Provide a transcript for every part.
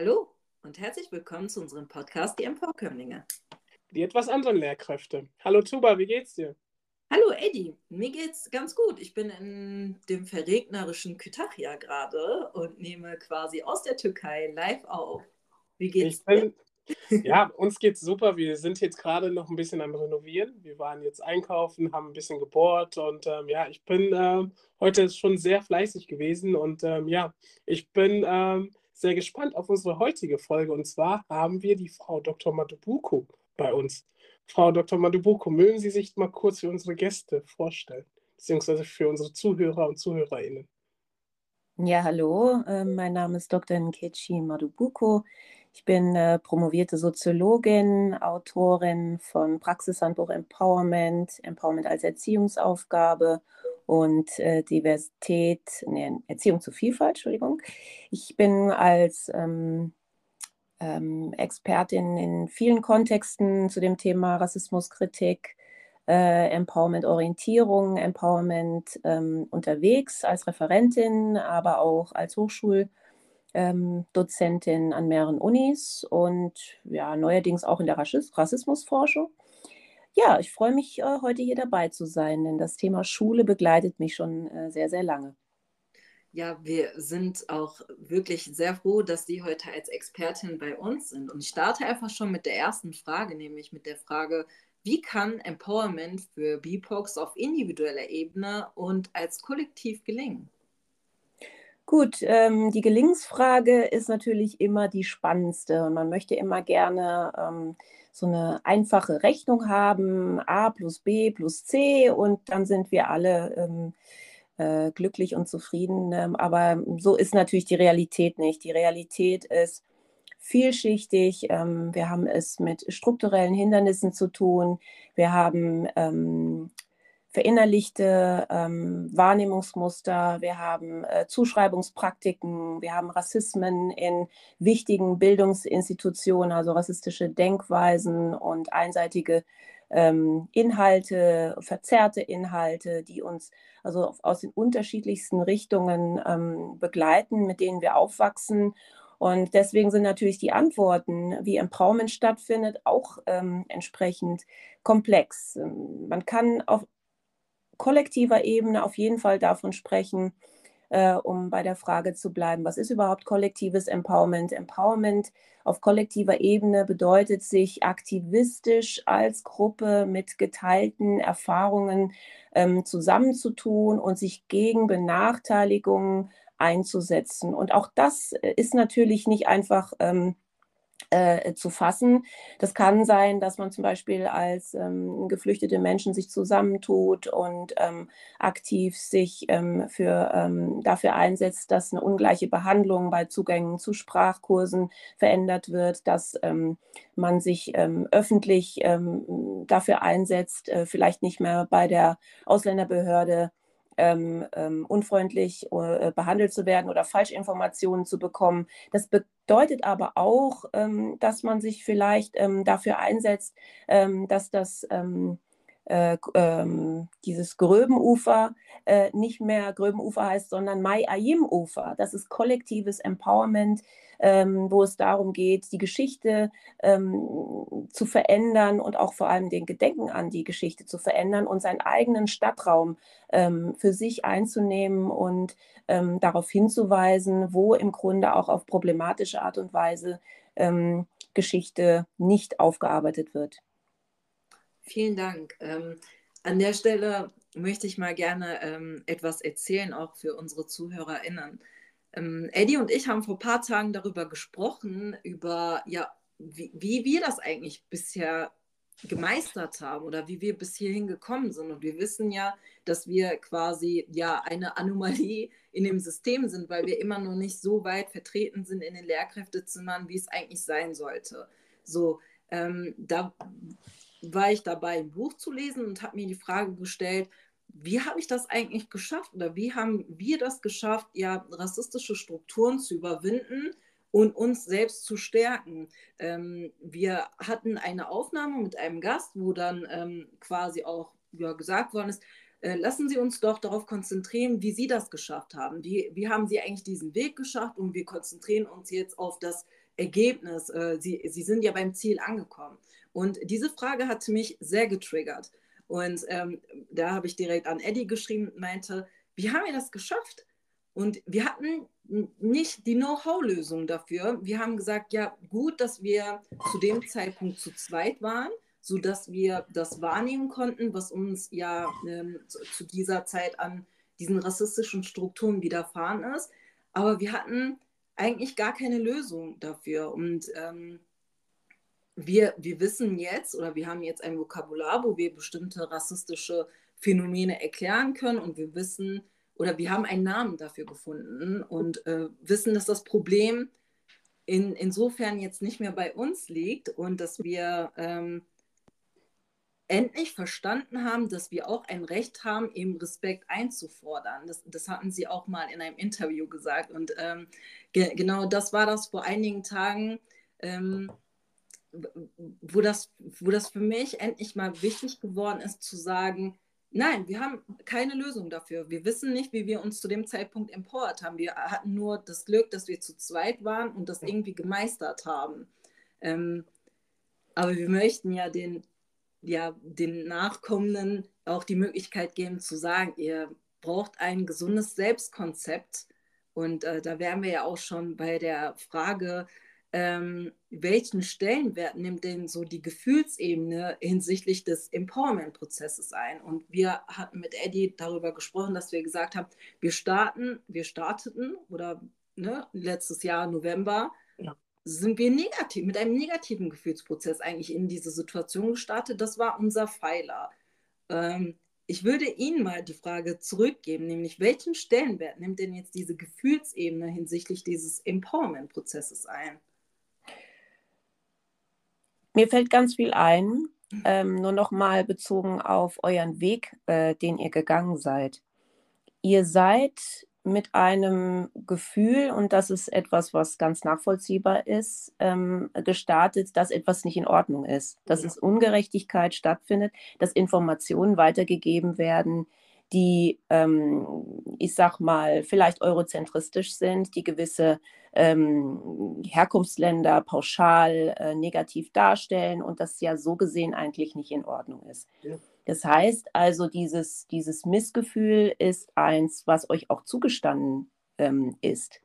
Hallo und herzlich willkommen zu unserem Podcast Die Emporkömmlinge. Die etwas anderen Lehrkräfte. Hallo Tuba, wie geht's dir? Hallo Eddie, mir geht's ganz gut. Ich bin in dem verregnerischen Kütahya gerade und nehme quasi aus der Türkei live auf. Wie geht's bin, dir? Ja, uns geht's super. Wir sind jetzt gerade noch ein bisschen am Renovieren. Wir waren jetzt einkaufen, haben ein bisschen gebohrt und ähm, ja, ich bin ähm, heute schon sehr fleißig gewesen und ähm, ja, ich bin ähm, sehr gespannt auf unsere heutige Folge. Und zwar haben wir die Frau Dr. Madubuko bei uns. Frau Dr. Madubuko, mögen Sie sich mal kurz für unsere Gäste vorstellen, beziehungsweise für unsere Zuhörer und Zuhörerinnen? Ja, hallo, äh, mein Name ist Dr. Nkechi Madubuko. Ich bin äh, promovierte Soziologin, Autorin von Praxishandbuch Empowerment, Empowerment als Erziehungsaufgabe und äh, Diversität, nee, Erziehung zu Vielfalt, Entschuldigung. Ich bin als ähm, ähm, Expertin in vielen Kontexten zu dem Thema Rassismuskritik, äh, Empowerment-Orientierung, Empowerment ähm, unterwegs als Referentin, aber auch als Hochschuldozentin ähm, an mehreren Unis und ja, neuerdings auch in der Rassismusforschung ja, ich freue mich, äh, heute hier dabei zu sein, denn das Thema Schule begleitet mich schon äh, sehr, sehr lange. Ja, wir sind auch wirklich sehr froh, dass Sie heute als Expertin bei uns sind. Und ich starte einfach schon mit der ersten Frage, nämlich mit der Frage, wie kann Empowerment für BIPOX auf individueller Ebene und als Kollektiv gelingen? Gut, ähm, die Gelingensfrage ist natürlich immer die spannendste und man möchte immer gerne ähm, so eine einfache Rechnung haben, a plus b plus c und dann sind wir alle ähm, äh, glücklich und zufrieden. Ähm, aber so ist natürlich die Realität nicht. Die Realität ist vielschichtig. Ähm, wir haben es mit strukturellen Hindernissen zu tun. Wir haben ähm, verinnerlichte ähm, Wahrnehmungsmuster, wir haben äh, Zuschreibungspraktiken, wir haben Rassismen in wichtigen Bildungsinstitutionen, also rassistische Denkweisen und einseitige ähm, Inhalte, verzerrte Inhalte, die uns also aus den unterschiedlichsten Richtungen ähm, begleiten, mit denen wir aufwachsen. Und deswegen sind natürlich die Antworten, wie Empowerment stattfindet, auch ähm, entsprechend komplex. Man kann auf kollektiver Ebene auf jeden Fall davon sprechen, äh, um bei der Frage zu bleiben, was ist überhaupt kollektives Empowerment? Empowerment auf kollektiver Ebene bedeutet, sich aktivistisch als Gruppe mit geteilten Erfahrungen ähm, zusammenzutun und sich gegen Benachteiligungen einzusetzen. Und auch das äh, ist natürlich nicht einfach. Ähm, äh, zu fassen. Das kann sein, dass man zum Beispiel als ähm, geflüchtete Menschen sich zusammentut und ähm, aktiv sich ähm, für, ähm, dafür einsetzt, dass eine ungleiche Behandlung bei Zugängen zu Sprachkursen verändert wird, dass ähm, man sich ähm, öffentlich dafür einsetzt, äh, vielleicht nicht mehr bei der Ausländerbehörde ähm, ähm, unfreundlich äh, behandelt zu werden oder Falschinformationen zu bekommen. Das bedeutet aber auch, ähm, dass man sich vielleicht ähm, dafür einsetzt, ähm, dass das ähm, äh, ähm, dieses Gröbenufer äh, nicht mehr Gröbenufer heißt, sondern Mai Ayim Ufer. Das ist kollektives Empowerment, ähm, wo es darum geht, die Geschichte ähm, zu verändern und auch vor allem den Gedenken an die Geschichte zu verändern und seinen eigenen Stadtraum ähm, für sich einzunehmen und ähm, darauf hinzuweisen, wo im Grunde auch auf problematische Art und Weise ähm, Geschichte nicht aufgearbeitet wird. Vielen Dank. Ähm, an der Stelle möchte ich mal gerne ähm, etwas erzählen, auch für unsere ZuhörerInnen. Ähm, Eddie und ich haben vor ein paar Tagen darüber gesprochen, über ja, wie, wie wir das eigentlich bisher gemeistert haben oder wie wir bis hierhin gekommen sind. Und wir wissen ja, dass wir quasi ja eine Anomalie in dem System sind, weil wir immer noch nicht so weit vertreten sind in den Lehrkräftezimmern, wie es eigentlich sein sollte. So, ähm, da war ich dabei, ein Buch zu lesen und habe mir die Frage gestellt, wie habe ich das eigentlich geschafft oder wie haben wir das geschafft, ja, rassistische Strukturen zu überwinden und uns selbst zu stärken. Ähm, wir hatten eine Aufnahme mit einem Gast, wo dann ähm, quasi auch ja, gesagt worden ist, äh, lassen Sie uns doch darauf konzentrieren, wie Sie das geschafft haben. Wie, wie haben Sie eigentlich diesen Weg geschafft und wir konzentrieren uns jetzt auf das Ergebnis? Äh, Sie, Sie sind ja beim Ziel angekommen. Und diese Frage hat mich sehr getriggert. Und ähm, da habe ich direkt an Eddie geschrieben und meinte, wie haben wir das geschafft? Und wir hatten nicht die Know-how-Lösung dafür. Wir haben gesagt, ja, gut, dass wir zu dem Zeitpunkt zu zweit waren, sodass wir das wahrnehmen konnten, was uns ja ähm, zu, dieser Zeit an diesen rassistischen Strukturen widerfahren ist. Aber wir hatten eigentlich gar keine Lösung dafür. Und ähm, wir, wir wissen jetzt oder wir haben jetzt ein Vokabular, wo wir bestimmte rassistische Phänomene erklären können und wir wissen oder wir haben einen Namen dafür gefunden und äh, wissen, dass das Problem in, insofern jetzt nicht mehr bei uns liegt und dass wir ähm, endlich verstanden haben, dass wir auch ein Recht haben, eben Respekt einzufordern. Das, das hatten Sie auch mal in einem Interview gesagt. Und ähm, ge genau das war das vor einigen Tagen, ähm, wo, das, wo das für mich endlich mal wichtig geworden ist, zu sagen, nein, wir haben keine Lösung dafür. Wir wissen nicht, wie wir uns zu dem Zeitpunkt empowert haben. Wir hatten nur das Glück, dass wir zu zweit waren und das irgendwie gemeistert haben. Ähm, aber wir möchten ja den ja, den Nachkommenden auch die Möglichkeit geben zu sagen, ihr braucht ein gesundes Selbstkonzept. Und äh, da wären wir ja auch schon bei der Frage, ähm, welchen Stellenwert nimmt denn so die Gefühlsebene hinsichtlich des Empowerment-Prozesses ein? Und wir hatten mit Eddie darüber gesprochen, dass wir gesagt haben, wir starten, wir starteten oder ne, letztes Jahr November sind wir negativ, mit einem negativen Gefühlsprozess eigentlich in diese Situation gestartet. Das war unser Pfeiler. Ähm, ich würde Ihnen mal die Frage zurückgeben, nämlich welchen Stellenwert nimmt denn jetzt diese Gefühlsebene hinsichtlich dieses Empowerment-Prozesses ein? Mir fällt ganz viel ein, ähm, nur noch mal bezogen auf euren Weg, äh, den ihr gegangen seid. Ihr seid mit einem Gefühl, und das ist etwas, was ganz nachvollziehbar ist, ähm, gestartet, dass etwas nicht in Ordnung ist, dass ja. es Ungerechtigkeit stattfindet, dass Informationen weitergegeben werden, die, ähm, ich sag mal, vielleicht eurozentristisch sind, die gewisse ähm, Herkunftsländer pauschal äh, negativ darstellen und das ja so gesehen eigentlich nicht in Ordnung ist. Ja. Das heißt also, dieses, dieses Missgefühl ist eins, was euch auch zugestanden ähm, ist.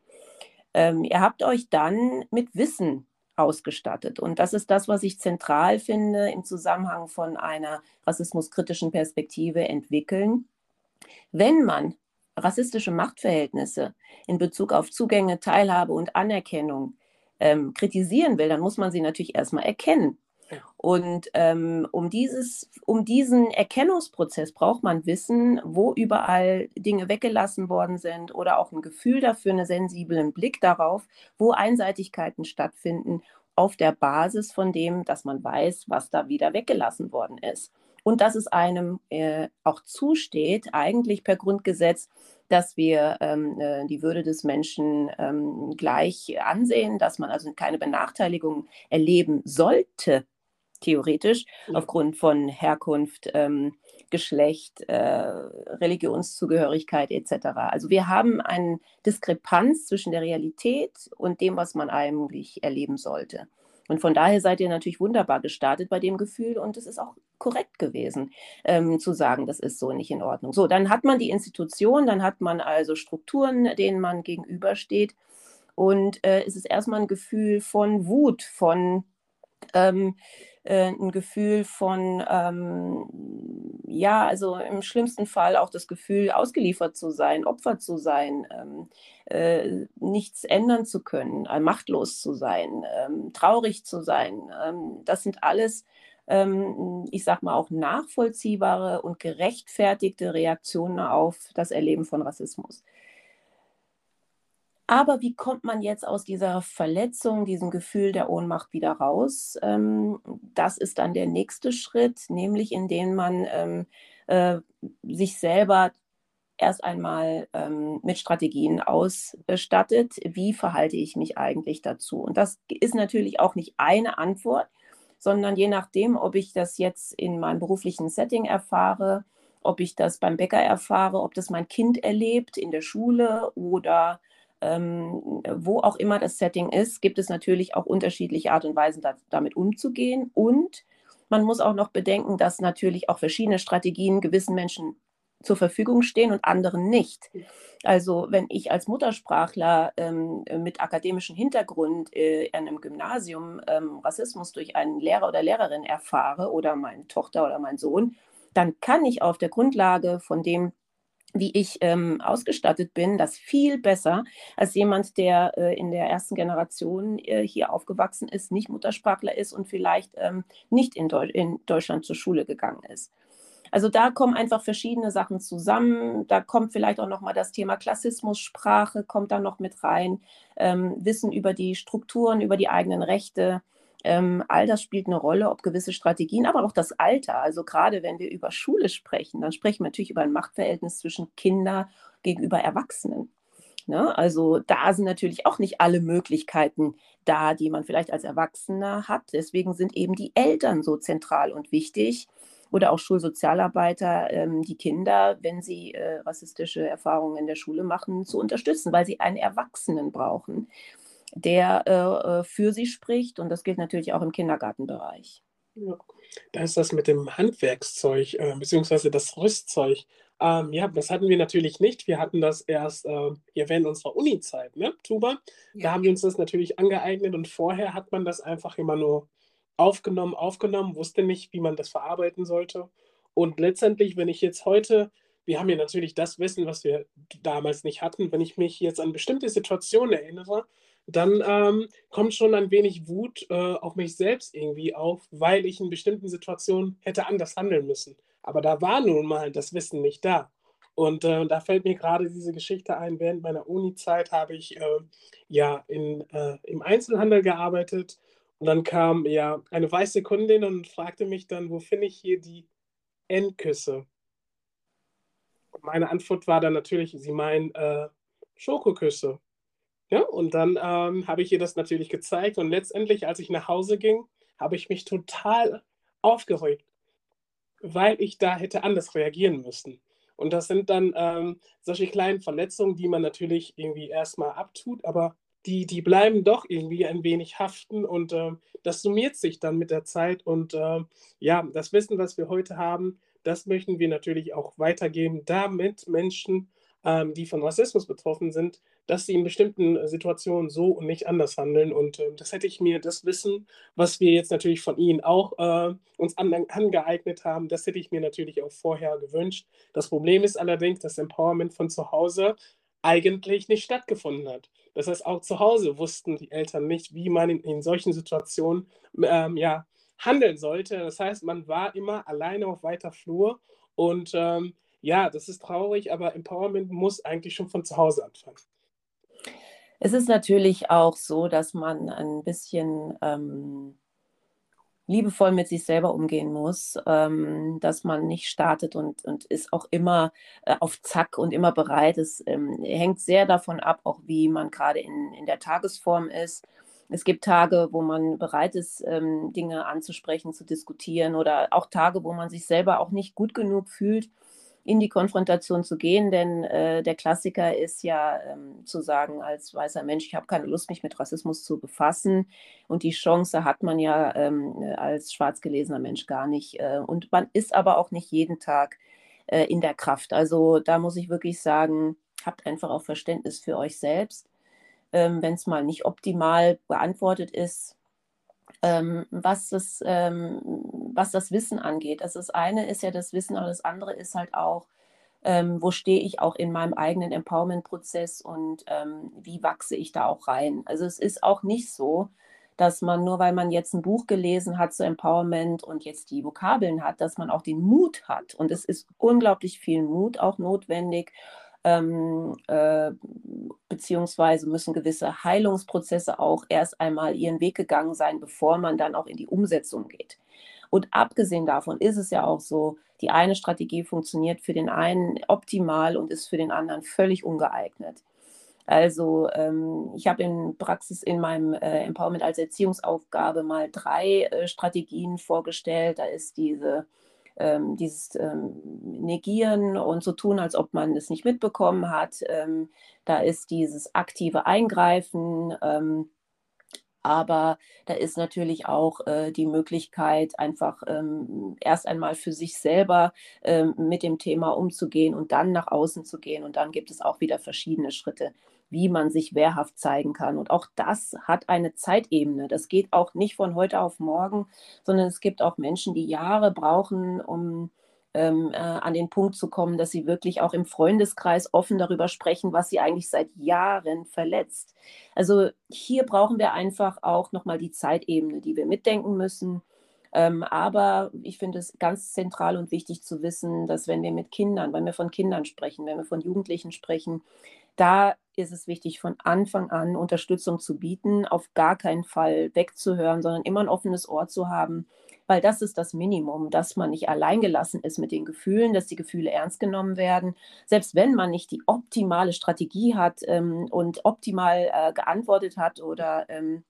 Ähm, ihr habt euch dann mit Wissen ausgestattet. Und das ist das, was ich zentral finde im Zusammenhang von einer rassismuskritischen Perspektive entwickeln. Wenn man rassistische Machtverhältnisse in Bezug auf Zugänge, Teilhabe und Anerkennung ähm, kritisieren will, dann muss man sie natürlich erstmal erkennen. Und ähm, um, dieses, um diesen Erkennungsprozess braucht man Wissen, wo überall Dinge weggelassen worden sind oder auch ein Gefühl dafür, einen sensiblen Blick darauf, wo Einseitigkeiten stattfinden, auf der Basis von dem, dass man weiß, was da wieder weggelassen worden ist. Und dass es einem äh, auch zusteht, eigentlich per Grundgesetz, dass wir ähm, äh, die Würde des Menschen ähm, gleich ansehen, dass man also keine Benachteiligung erleben sollte theoretisch, ja. aufgrund von Herkunft, ähm, Geschlecht, äh, Religionszugehörigkeit etc. Also wir haben eine Diskrepanz zwischen der Realität und dem, was man eigentlich erleben sollte. Und von daher seid ihr natürlich wunderbar gestartet bei dem Gefühl und es ist auch korrekt gewesen, ähm, zu sagen, das ist so nicht in Ordnung. So, dann hat man die Institution, dann hat man also Strukturen, denen man gegenübersteht. Und äh, es ist erstmal ein Gefühl von Wut, von ähm, äh, ein Gefühl von, ähm, ja, also im schlimmsten Fall auch das Gefühl, ausgeliefert zu sein, Opfer zu sein, ähm, äh, nichts ändern zu können, äh, machtlos zu sein, ähm, traurig zu sein. Ähm, das sind alles ähm, ich sag mal, auch nachvollziehbare und gerechtfertigte Reaktionen auf das Erleben von Rassismus. Aber wie kommt man jetzt aus dieser Verletzung, diesem Gefühl der Ohnmacht wieder raus? Ähm, das ist dann der nächste Schritt, nämlich indem man ähm, äh, sich selber erst einmal ähm, mit Strategien ausstattet. Wie verhalte ich mich eigentlich dazu? Und das ist natürlich auch nicht eine Antwort, sondern je nachdem, ob ich das jetzt in meinem beruflichen Setting erfahre, ob ich das beim Bäcker erfahre, ob das mein Kind erlebt in der Schule oder ähm, wo auch immer das Setting ist, gibt es natürlich auch unterschiedliche Art und Weisen, da, damit umzugehen. Und man muss auch noch bedenken, dass natürlich auch verschiedene Strategien gewissen Menschen zur Verfügung stehen und anderen nicht. Also wenn ich als Muttersprachler ähm, mit akademischem Hintergrund äh, in einem Gymnasium ähm, Rassismus durch einen Lehrer oder Lehrerin erfahre oder meine Tochter oder mein Sohn, dann kann ich auf der Grundlage von dem, wie ich ähm, ausgestattet bin, das viel besser als jemand, der äh, in der ersten Generation äh, hier aufgewachsen ist, nicht Muttersprachler ist und vielleicht ähm, nicht in, Deu in Deutschland zur Schule gegangen ist. Also da kommen einfach verschiedene Sachen zusammen. Da kommt vielleicht auch noch mal das Thema Klassismus, Sprache kommt da noch mit rein, ähm, Wissen über die Strukturen, über die eigenen Rechte. Ähm, all das spielt eine Rolle, ob gewisse Strategien, aber auch das Alter. Also gerade wenn wir über Schule sprechen, dann sprechen wir natürlich über ein Machtverhältnis zwischen Kinder gegenüber Erwachsenen. Ne? Also da sind natürlich auch nicht alle Möglichkeiten da, die man vielleicht als Erwachsener hat. Deswegen sind eben die Eltern so zentral und wichtig, oder auch Schulsozialarbeiter, ähm, die Kinder, wenn sie äh, rassistische Erfahrungen in der Schule machen, zu unterstützen, weil sie einen Erwachsenen brauchen, der äh, äh, für sie spricht. Und das gilt natürlich auch im Kindergartenbereich. Ja. Da ist das mit dem Handwerkszeug, äh, beziehungsweise das Rüstzeug. Ähm, ja, das hatten wir natürlich nicht. Wir hatten das erst äh, hier während unserer Uni-Zeit, ne, Tuba? Ja. Da haben wir uns das natürlich angeeignet und vorher hat man das einfach immer nur aufgenommen, aufgenommen, wusste nicht, wie man das verarbeiten sollte. Und letztendlich, wenn ich jetzt heute, wir haben ja natürlich das Wissen, was wir damals nicht hatten, wenn ich mich jetzt an bestimmte Situationen erinnere, dann ähm, kommt schon ein wenig Wut äh, auf mich selbst irgendwie auf, weil ich in bestimmten Situationen hätte anders handeln müssen. Aber da war nun mal das Wissen nicht da. Und äh, da fällt mir gerade diese Geschichte ein. Während meiner Uni-Zeit habe ich äh, ja in, äh, im Einzelhandel gearbeitet und dann kam ja eine weiße Kundin und fragte mich dann, wo finde ich hier die Endküsse? Und meine Antwort war dann natürlich, sie meinen äh, Schokoküsse. Ja, und dann ähm, habe ich ihr das natürlich gezeigt und letztendlich, als ich nach Hause ging, habe ich mich total aufgeregt, weil ich da hätte anders reagieren müssen. Und das sind dann ähm, solche kleinen Verletzungen, die man natürlich irgendwie erstmal abtut, aber die, die bleiben doch irgendwie ein wenig haften und äh, das summiert sich dann mit der Zeit. Und äh, ja, das Wissen, was wir heute haben, das möchten wir natürlich auch weitergeben, damit Menschen, ähm, die von Rassismus betroffen sind, dass sie in bestimmten Situationen so und nicht anders handeln. Und äh, das hätte ich mir, das Wissen, was wir jetzt natürlich von Ihnen auch äh, uns an, angeeignet haben, das hätte ich mir natürlich auch vorher gewünscht. Das Problem ist allerdings, dass Empowerment von zu Hause eigentlich nicht stattgefunden hat. Das heißt, auch zu Hause wussten die Eltern nicht, wie man in, in solchen Situationen ähm, ja, handeln sollte. Das heißt, man war immer alleine auf weiter Flur und ähm, ja, das ist traurig, aber Empowerment muss eigentlich schon von zu Hause anfangen. Es ist natürlich auch so, dass man ein bisschen ähm, liebevoll mit sich selber umgehen muss, ähm, dass man nicht startet und, und ist auch immer äh, auf Zack und immer bereit. Es ähm, hängt sehr davon ab, auch wie man gerade in, in der Tagesform ist. Es gibt Tage, wo man bereit ist, ähm, Dinge anzusprechen, zu diskutieren oder auch Tage, wo man sich selber auch nicht gut genug fühlt in die Konfrontation zu gehen, denn äh, der Klassiker ist ja ähm, zu sagen als weißer Mensch, ich habe keine Lust, mich mit Rassismus zu befassen und die Chance hat man ja ähm, als schwarz gelesener Mensch gar nicht äh, und man ist aber auch nicht jeden Tag äh, in der Kraft. Also da muss ich wirklich sagen, habt einfach auch Verständnis für euch selbst. Ähm, Wenn es mal nicht optimal beantwortet ist, ähm, was, ähm, was das Wissen angeht. Also das eine ist ja das Wissen, aber das andere ist halt auch, ähm, wo stehe ich auch in meinem eigenen Empowerment-Prozess und ähm, wie wachse ich da auch rein. Also es ist auch nicht so, dass man nur weil man jetzt ein Buch gelesen hat zu Empowerment und jetzt die Vokabeln hat, dass man auch den Mut hat. Und es ist unglaublich viel Mut auch notwendig ähm, äh, beziehungsweise müssen gewisse Heilungsprozesse auch erst einmal ihren Weg gegangen sein, bevor man dann auch in die Umsetzung geht. Und abgesehen davon ist es ja auch so, die eine Strategie funktioniert für den einen optimal und ist für den anderen völlig ungeeignet. Also ähm, ich habe in Praxis in meinem äh, Empowerment als Erziehungsaufgabe mal drei äh, Strategien vorgestellt. Da ist diese ähm, dieses ähm, Negieren und so tun, als ob man es nicht mitbekommen hat. Ähm, da ist dieses aktive Eingreifen. Aber da ist natürlich auch äh, die Möglichkeit, einfach ähm, erst einmal für sich selber ähm, mit dem Thema umzugehen und dann nach außen zu gehen. Und dann gibt es auch wieder verschiedene Schritte, wie man sich wehrhaft zeigen kann. Und auch das hat eine Zeitebene. Das geht auch nicht von heute auf morgen, sondern es gibt auch Menschen, die Jahre brauchen, um ähm, äh, an den Punkt zu kommen, dass sie wirklich auch im Freundeskreis offen darüber sprechen, was sie eigentlich seit Jahren verletzt. Also hier brauchen wir einfach auch nochmal die Zeitebene, die wir mitdenken müssen. Ähm, aber ich finde es ganz zentral und wichtig zu wissen, dass wenn wir mit Kindern, wenn wir von Kindern sprechen, wenn wir von Jugendlichen sprechen, da ist es wichtig, von Anfang an Unterstützung zu bieten, auf gar keinen Fall wegzuhören, sondern immer ein offenes Ohr zu haben, weil das ist das Minimum, dass man nicht alleingelassen ist mit den Gefühlen, dass die Gefühle ernst genommen werden. Selbst wenn man nicht die optimale Strategie hat ähm, und optimal äh, geantwortet hat oder ähm,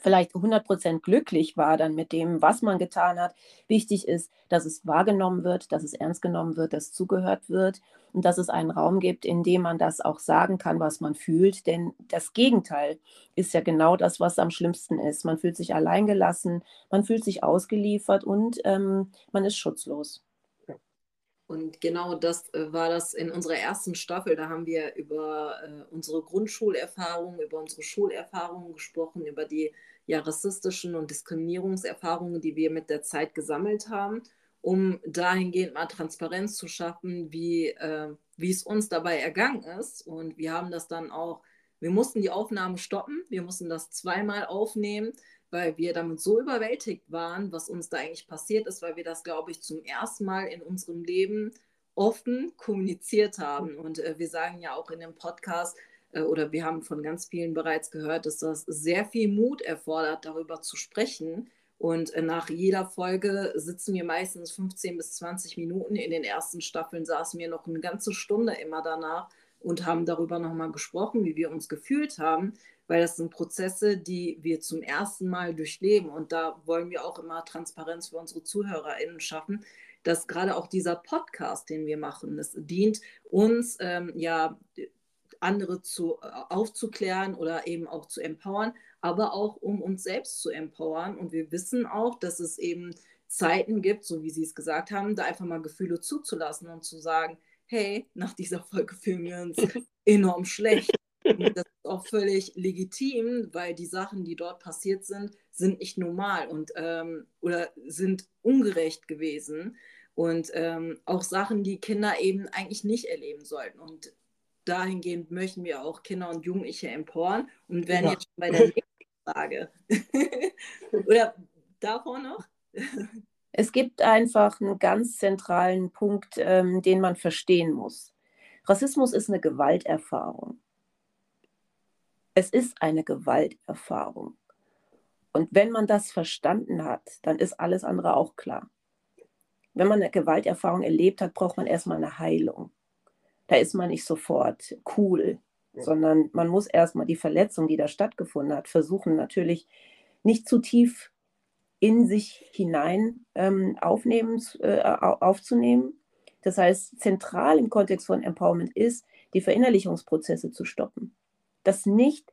vielleicht 100% glücklich war dann mit dem, was man getan hat. Wichtig ist, dass es wahrgenommen wird, dass es ernst genommen wird, dass zugehört wird und dass es einen Raum gibt, in dem man das auch sagen kann, was man fühlt. Denn das Gegenteil ist ja genau das, was am schlimmsten ist. Man fühlt sich alleingelassen, man fühlt sich ausgeliefert und ähm, man ist schutzlos. Und genau das äh, war das in unserer ersten Staffel. Da haben wir über äh, unsere Grundschulerfahrungen, über unsere Schulerfahrungen gesprochen, über die ja, rassistischen und Diskriminierungserfahrungen, die wir mit der Zeit gesammelt haben, um dahingehend mal Transparenz zu schaffen, wie, äh, wie es uns dabei ergangen ist. Und wir haben das dann auch, wir mussten die Aufnahme stoppen, wir mussten das zweimal aufnehmen weil wir damit so überwältigt waren, was uns da eigentlich passiert ist, weil wir das, glaube ich, zum ersten Mal in unserem Leben offen kommuniziert haben. Und äh, wir sagen ja auch in dem Podcast, äh, oder wir haben von ganz vielen bereits gehört, dass das sehr viel Mut erfordert, darüber zu sprechen. Und äh, nach jeder Folge sitzen wir meistens 15 bis 20 Minuten. In den ersten Staffeln saßen wir noch eine ganze Stunde immer danach und haben darüber nochmal gesprochen, wie wir uns gefühlt haben weil das sind Prozesse, die wir zum ersten Mal durchleben. Und da wollen wir auch immer Transparenz für unsere ZuhörerInnen schaffen, dass gerade auch dieser Podcast, den wir machen, das dient uns ähm, ja andere zu, äh, aufzuklären oder eben auch zu empowern, aber auch um uns selbst zu empowern. Und wir wissen auch, dass es eben Zeiten gibt, so wie Sie es gesagt haben, da einfach mal Gefühle zuzulassen und zu sagen, hey, nach dieser Folge fühlen wir uns enorm schlecht. Und das ist auch völlig legitim, weil die Sachen, die dort passiert sind, sind nicht normal und ähm, oder sind ungerecht gewesen. Und ähm, auch Sachen, die Kinder eben eigentlich nicht erleben sollten. Und dahingehend möchten wir auch Kinder und Jugendliche empowern und werden ja. jetzt schon bei der nächsten Frage. oder davor noch? Es gibt einfach einen ganz zentralen Punkt, ähm, den man verstehen muss. Rassismus ist eine Gewalterfahrung. Es ist eine Gewalterfahrung. Und wenn man das verstanden hat, dann ist alles andere auch klar. Wenn man eine Gewalterfahrung erlebt hat, braucht man erstmal eine Heilung. Da ist man nicht sofort cool, ja. sondern man muss erstmal die Verletzung, die da stattgefunden hat, versuchen natürlich nicht zu tief in sich hinein ähm, aufnehmen, äh, aufzunehmen. Das heißt, zentral im Kontext von Empowerment ist, die Verinnerlichungsprozesse zu stoppen das nicht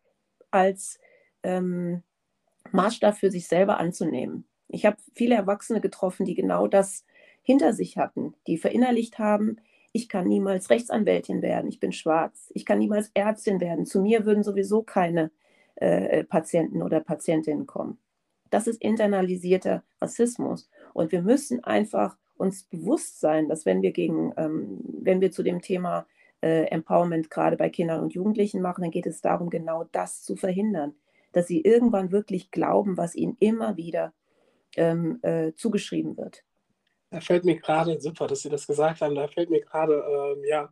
als ähm, Maßstab für sich selber anzunehmen. Ich habe viele Erwachsene getroffen, die genau das hinter sich hatten, die verinnerlicht haben, ich kann niemals Rechtsanwältin werden, ich bin schwarz, ich kann niemals Ärztin werden, zu mir würden sowieso keine äh, Patienten oder Patientinnen kommen. Das ist internalisierter Rassismus. Und wir müssen einfach uns bewusst sein, dass wenn wir gegen, ähm, wenn wir zu dem Thema äh, Empowerment gerade bei Kindern und Jugendlichen machen, dann geht es darum, genau das zu verhindern, dass sie irgendwann wirklich glauben, was ihnen immer wieder ähm, äh, zugeschrieben wird. Da fällt mir gerade, super, dass Sie das gesagt haben, da fällt mir gerade ähm, ja,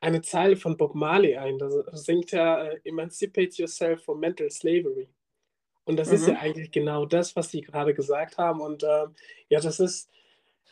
eine Zeile von Bob Marley ein. Da singt er äh, Emancipate yourself from mental slavery. Und das mhm. ist ja mhm. eigentlich genau das, was Sie gerade gesagt haben. Und ähm, ja, das ist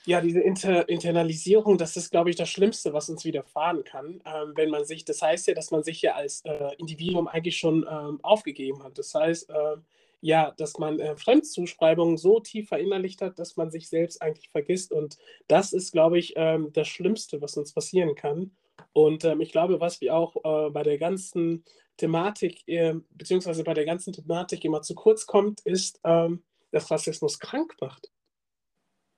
ja, diese Inter Internalisierung, das ist, glaube ich, das Schlimmste, was uns widerfahren kann, ähm, wenn man sich, das heißt ja, dass man sich ja als äh, Individuum eigentlich schon ähm, aufgegeben hat. Das heißt, äh, ja, dass man äh, Fremdzuschreibungen so tief verinnerlicht hat, dass man sich selbst eigentlich vergisst. Und das ist, glaube ich, ähm, das Schlimmste, was uns passieren kann. Und ähm, ich glaube, was wir auch äh, bei der ganzen Thematik, äh, beziehungsweise bei der ganzen Thematik immer zu kurz kommt, ist, ähm, dass Rassismus krank macht.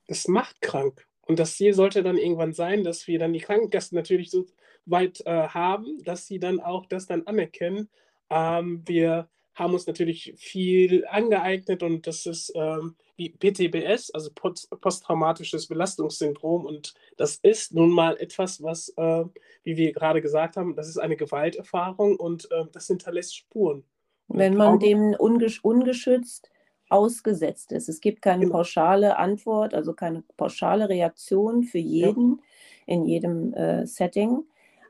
Es macht krank. Und das Ziel sollte dann irgendwann sein, dass wir dann die Krankenkassen natürlich so weit äh, haben, dass sie dann auch das dann anerkennen. Ähm, wir haben uns natürlich viel angeeignet und das ist ähm, PTBS, also posttraumatisches Belastungssyndrom. Und das ist nun mal etwas, was, äh, wie wir gerade gesagt haben, das ist eine Gewalterfahrung und äh, das hinterlässt Spuren. Und Wenn man dem ungesch ungeschützt ausgesetzt ist. Es gibt keine genau. pauschale Antwort, also keine pauschale Reaktion für jeden ja. in jedem äh, Setting.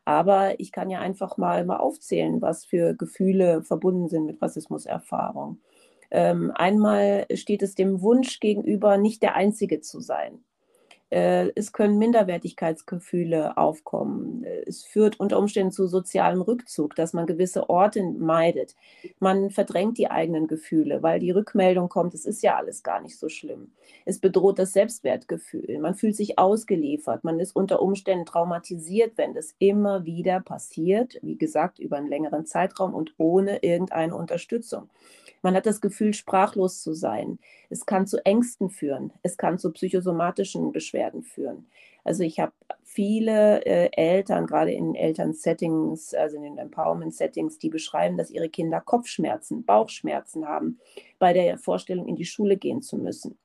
Aber ich kann ja einfach mal, mal aufzählen, was für Gefühle verbunden sind mit Rassismuserfahrung. Ähm, einmal steht es dem Wunsch gegenüber, nicht der Einzige zu sein. Äh, es können Minderwertigkeitsgefühle aufkommen. Es führt unter Umständen zu sozialem Rückzug, dass man gewisse Orte meidet. Man verdrängt die eigenen Gefühle, weil die Rückmeldung kommt, es ist ja alles gar nicht so schlimm. Es bedroht das Selbstwertgefühl. Man fühlt sich ausgeliefert. Man ist unter Umständen traumatisiert, wenn das immer wieder passiert, wie gesagt, über einen längeren Zeitraum und ohne irgendeine Unterstützung. Man hat das Gefühl, sprachlos zu sein. Es kann zu Ängsten führen. Es kann zu psychosomatischen Beschwerden führen. Also ich habe viele äh, Eltern, gerade in Elternsettings, also in den Empowerment-Settings, die beschreiben, dass ihre Kinder Kopfschmerzen, Bauchschmerzen haben bei der Vorstellung, in die Schule gehen zu müssen.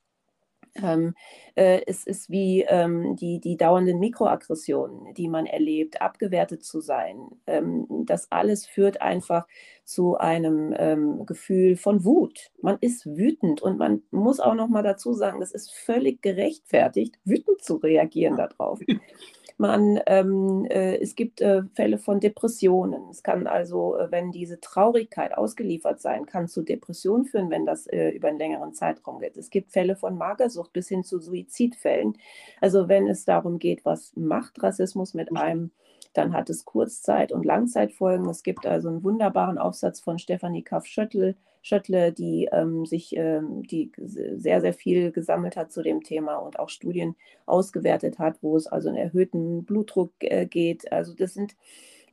Ähm, äh, es ist wie ähm, die, die dauernden Mikroaggressionen, die man erlebt, abgewertet zu sein. Ähm, das alles führt einfach zu einem ähm, Gefühl von Wut. Man ist wütend und man muss auch noch mal dazu sagen, es ist völlig gerechtfertigt, wütend zu reagieren darauf. Man, ähm, äh, es gibt äh, Fälle von Depressionen. Es kann also, äh, wenn diese Traurigkeit ausgeliefert sein, kann zu Depressionen führen, wenn das äh, über einen längeren Zeitraum geht. Es gibt Fälle von Magersucht bis hin zu Suizidfällen. Also wenn es darum geht, was macht Rassismus mit einem, dann hat es Kurzzeit- und Langzeitfolgen. Es gibt also einen wunderbaren Aufsatz von Stefanie Kaff-Schöttl, Schöttle, die ähm, sich, ähm, die sehr, sehr viel gesammelt hat zu dem Thema und auch Studien ausgewertet hat, wo es also einen erhöhten Blutdruck äh, geht. Also das sind,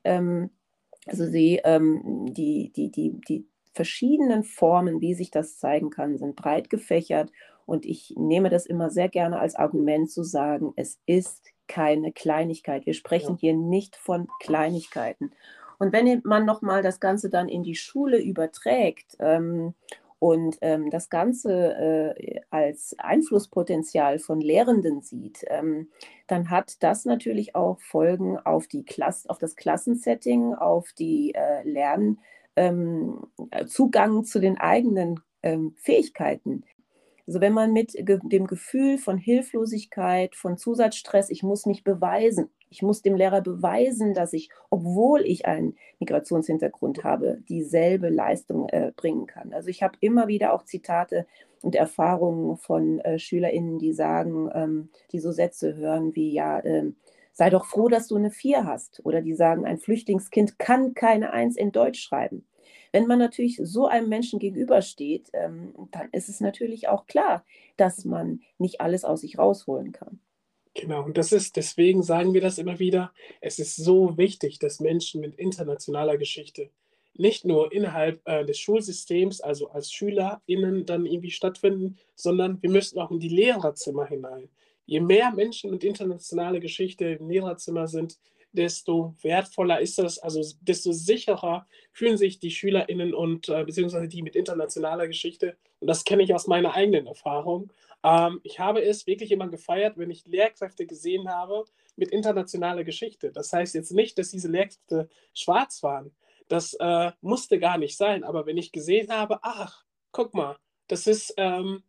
ähm, also sie, ähm, die, die, die, die verschiedenen Formen, wie sich das zeigen kann, sind breit gefächert. Und ich nehme das immer sehr gerne als Argument zu sagen, es ist keine Kleinigkeit. Wir sprechen ja. hier nicht von Kleinigkeiten. Und wenn man nochmal das Ganze dann in die Schule überträgt ähm, und ähm, das Ganze äh, als Einflusspotenzial von Lehrenden sieht, ähm, dann hat das natürlich auch Folgen auf, die Klasse, auf das Klassensetting, auf die äh, Lernzugang ähm, zu den eigenen ähm, Fähigkeiten. Also wenn man mit dem Gefühl von Hilflosigkeit, von Zusatzstress, ich muss mich beweisen, ich muss dem Lehrer beweisen, dass ich, obwohl ich einen Migrationshintergrund habe, dieselbe Leistung äh, bringen kann. Also ich habe immer wieder auch Zitate und Erfahrungen von äh, SchülerInnen, die sagen, ähm, die so Sätze hören wie, ja, ähm, sei doch froh, dass du eine Vier hast. Oder die sagen, ein Flüchtlingskind kann keine Eins in Deutsch schreiben. Wenn man natürlich so einem Menschen gegenübersteht, ähm, dann ist es natürlich auch klar, dass man nicht alles aus sich rausholen kann. Genau, und das ist, deswegen sagen wir das immer wieder, es ist so wichtig, dass Menschen mit internationaler Geschichte nicht nur innerhalb äh, des Schulsystems, also als SchülerInnen dann irgendwie stattfinden, sondern wir müssen auch in die Lehrerzimmer hinein. Je mehr Menschen mit internationaler Geschichte im Lehrerzimmer sind, desto wertvoller ist das, also desto sicherer fühlen sich die SchülerInnen und äh, beziehungsweise die mit internationaler Geschichte. Und das kenne ich aus meiner eigenen Erfahrung. Ähm, ich habe es wirklich immer gefeiert, wenn ich Lehrkräfte gesehen habe mit internationaler Geschichte. Das heißt jetzt nicht, dass diese Lehrkräfte schwarz waren. Das äh, musste gar nicht sein. Aber wenn ich gesehen habe, ach, guck mal, das ist ähm,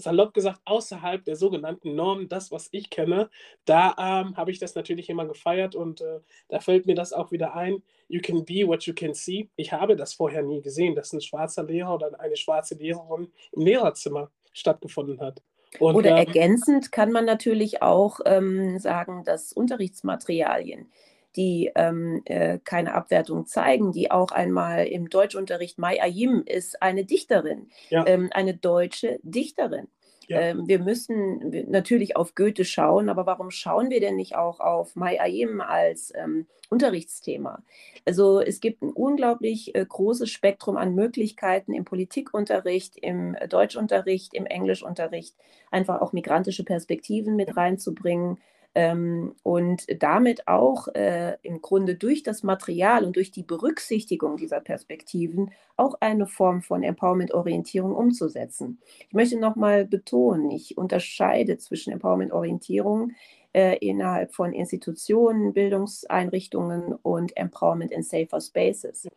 salopp gesagt außerhalb der sogenannten Norm, das, was ich kenne, da ähm, habe ich das natürlich immer gefeiert und äh, da fällt mir das auch wieder ein. You can be what you can see. Ich habe das vorher nie gesehen, dass ein schwarzer Lehrer oder eine schwarze Lehrerin im Lehrerzimmer stattgefunden hat. Und, Oder ähm, ergänzend kann man natürlich auch ähm, sagen, dass Unterrichtsmaterialien, die ähm, äh, keine Abwertung zeigen, die auch einmal im Deutschunterricht, Mai Ayim ist eine Dichterin, ja. ähm, eine deutsche Dichterin. Ähm, wir müssen natürlich auf Goethe schauen, aber warum schauen wir denn nicht auch auf Mai Ayim als ähm, Unterrichtsthema? Also es gibt ein unglaublich äh, großes Spektrum an Möglichkeiten im Politikunterricht, im Deutschunterricht, im Englischunterricht, einfach auch migrantische Perspektiven mit reinzubringen. Ähm, und damit auch äh, im Grunde durch das Material und durch die Berücksichtigung dieser Perspektiven auch eine Form von Empowerment-Orientierung umzusetzen. Ich möchte nochmal betonen, ich unterscheide zwischen Empowerment-Orientierung äh, innerhalb von Institutionen, Bildungseinrichtungen und Empowerment in Safer Spaces.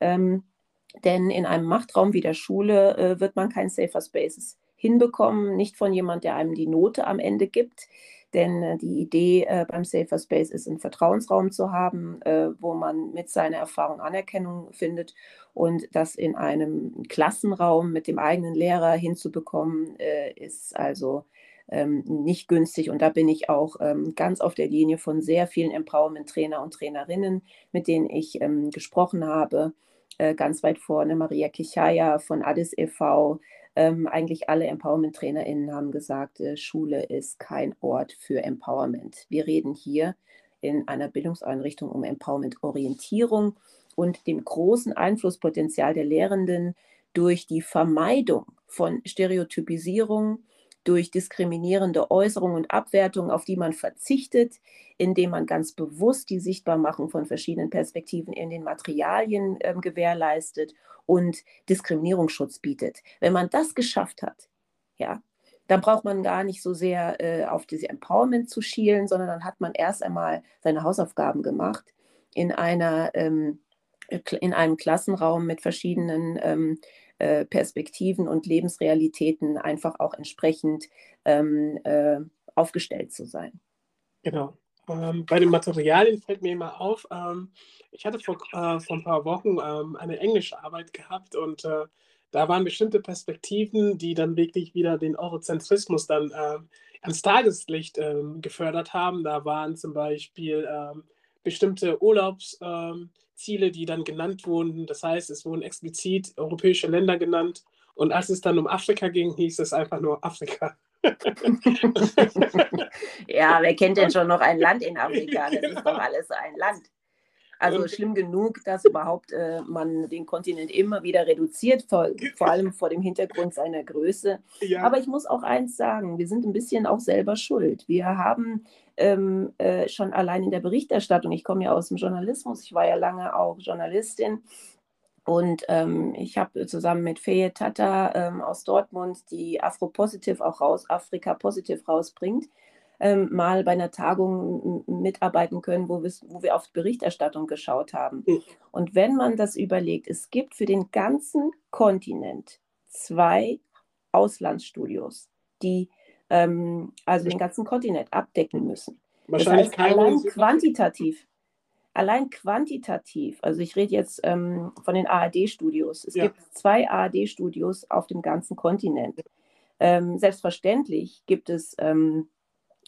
Ähm, denn in einem Machtraum wie der Schule äh, wird man kein Safer Spaces hinbekommen, nicht von jemand, der einem die Note am Ende gibt, denn äh, die Idee äh, beim Safer Space ist, einen Vertrauensraum zu haben, äh, wo man mit seiner Erfahrung Anerkennung findet und das in einem Klassenraum mit dem eigenen Lehrer hinzubekommen, ist also ähm, nicht günstig. Und da bin ich auch ähm, ganz auf der Linie von sehr vielen Empowerment-Trainer und Trainerinnen, mit denen ich ähm, gesprochen habe. Ganz weit vorne Maria Kichaya von Addis e.V., ähm, eigentlich alle Empowerment-TrainerInnen haben gesagt, äh, Schule ist kein Ort für Empowerment. Wir reden hier in einer Bildungseinrichtung um Empowerment-Orientierung und dem großen Einflusspotenzial der Lehrenden durch die Vermeidung von Stereotypisierung, durch diskriminierende Äußerungen und Abwertungen, auf die man verzichtet, indem man ganz bewusst die Sichtbarmachung von verschiedenen Perspektiven in den Materialien äh, gewährleistet und Diskriminierungsschutz bietet. Wenn man das geschafft hat, ja, dann braucht man gar nicht so sehr äh, auf diese Empowerment zu schielen, sondern dann hat man erst einmal seine Hausaufgaben gemacht in einer ähm, in einem Klassenraum mit verschiedenen ähm, äh, Perspektiven und Lebensrealitäten einfach auch entsprechend ähm, äh, aufgestellt zu sein. Genau. Ähm, bei den Materialien fällt mir immer auf, ähm, ich hatte vor, äh, vor ein paar Wochen ähm, eine englische Arbeit gehabt und äh, da waren bestimmte Perspektiven, die dann wirklich wieder den Eurozentrismus dann ähm, ans Tageslicht ähm, gefördert haben. Da waren zum Beispiel bestimmte Urlaubsziele, die dann genannt wurden. Das heißt, es wurden explizit europäische Länder genannt. Und als es dann um Afrika ging, hieß es einfach nur Afrika. ja, wer kennt denn schon noch ein Land in Afrika? Das ist doch alles ein Land. Also und, schlimm genug, dass überhaupt äh, man den Kontinent immer wieder reduziert, vor, vor allem vor dem Hintergrund seiner Größe. Ja. Aber ich muss auch eins sagen, wir sind ein bisschen auch selber schuld. Wir haben ähm, äh, schon allein in der Berichterstattung, ich komme ja aus dem Journalismus, ich war ja lange auch Journalistin, und ähm, ich habe zusammen mit Feye Tata ähm, aus Dortmund, die Afro Positive auch raus, Afrika Positive rausbringt, ähm, mal bei einer Tagung mitarbeiten können, wo, wo wir auf Berichterstattung geschaut haben. Und wenn man das überlegt, es gibt für den ganzen Kontinent zwei Auslandsstudios, die ähm, also den ganzen Kontinent abdecken müssen. Wahrscheinlich das heißt, allein quantitativ allein quantitativ, also ich rede jetzt ähm, von den ARD-Studios. Es ja. gibt zwei ARD-Studios auf dem ganzen Kontinent. Ähm, selbstverständlich gibt es ähm, äh,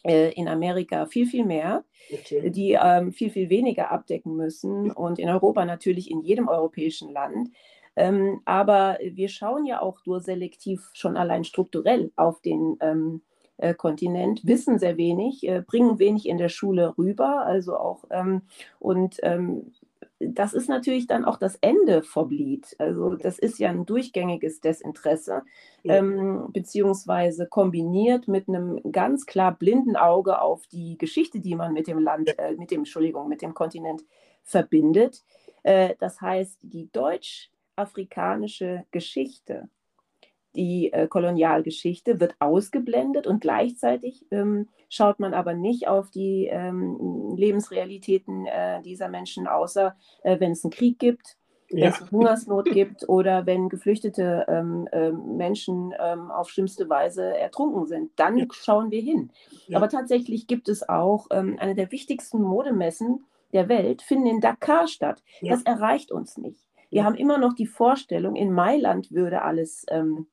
in Amerika viel, viel mehr, okay. die ähm, viel, viel weniger abdecken müssen und in Europa natürlich in jedem europäischen Land. Ähm, aber wir schauen ja auch nur selektiv schon allein strukturell auf den ähm, äh, Kontinent, wissen sehr wenig, äh, bringen wenig in der Schule rüber, also auch ähm, und ähm, das ist natürlich dann auch das Ende vom Lied. Also das ist ja ein durchgängiges Desinteresse, ja. ähm, beziehungsweise kombiniert mit einem ganz klar blinden Auge auf die Geschichte, die man mit dem Land, äh, mit dem, Entschuldigung, mit dem Kontinent verbindet. Äh, das heißt, die deutsch-afrikanische Geschichte die äh, Kolonialgeschichte wird ausgeblendet und gleichzeitig ähm, schaut man aber nicht auf die ähm, Lebensrealitäten äh, dieser Menschen, außer äh, wenn es einen Krieg gibt, wenn ja. es Hungersnot gibt oder wenn geflüchtete ähm, ähm Menschen ähm, auf schlimmste Weise ertrunken sind. Dann ja. schauen wir hin. Ja. Aber tatsächlich gibt es auch ähm, eine der wichtigsten Modemessen der Welt, finden in Dakar statt. Das erreicht uns nicht. Wir haben immer noch die Vorstellung, in Mailand würde alles ähm,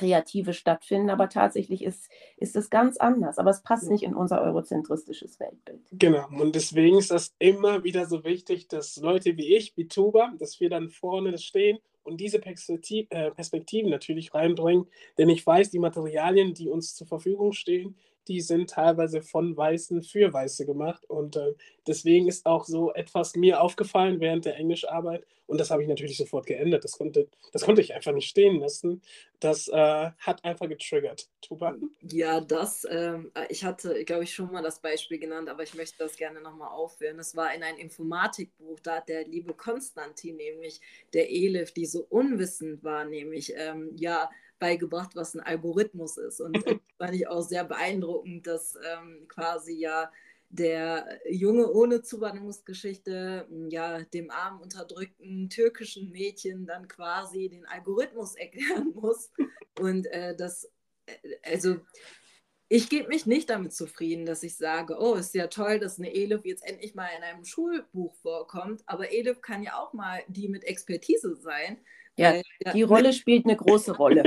Kreative stattfinden. Aber tatsächlich ist, ist es ganz anders. Aber es passt nicht in unser eurozentristisches Weltbild. Genau. Und deswegen ist das immer wieder so wichtig, dass Leute wie ich, wie Tuba, dass wir dann vorne stehen und diese Perspektiv äh, Perspektiven natürlich reinbringen. Denn ich weiß, die Materialien, die uns zur Verfügung stehen, die sind teilweise von Weißen für Weiße gemacht. Und äh, deswegen ist auch so etwas mir aufgefallen während der Englischarbeit. Und das habe ich natürlich sofort geändert. Das konnte, das konnte ich einfach nicht stehen lassen. Das äh, hat einfach getriggert. Tuba? Ja, das, ähm, ich hatte, glaube ich, schon mal das Beispiel genannt, aber ich möchte das gerne nochmal aufführen. Es war in einem Informatikbuch, da hat der liebe Konstantin, nämlich der Elif, die so unwissend war, nämlich, ähm, ja, beigebracht, was ein Algorithmus ist. Und das fand ich auch sehr beeindruckend, dass ähm, quasi ja der Junge ohne Zuwanderungsgeschichte, ja, dem armen, unterdrückten türkischen Mädchen dann quasi den Algorithmus erklären muss. Und äh, das, äh, also ich gebe mich nicht damit zufrieden, dass ich sage, oh, ist ja toll, dass eine Elif jetzt endlich mal in einem Schulbuch vorkommt, aber Elif kann ja auch mal die mit Expertise sein. Ja, weil, ja die Rolle spielt eine große Rolle.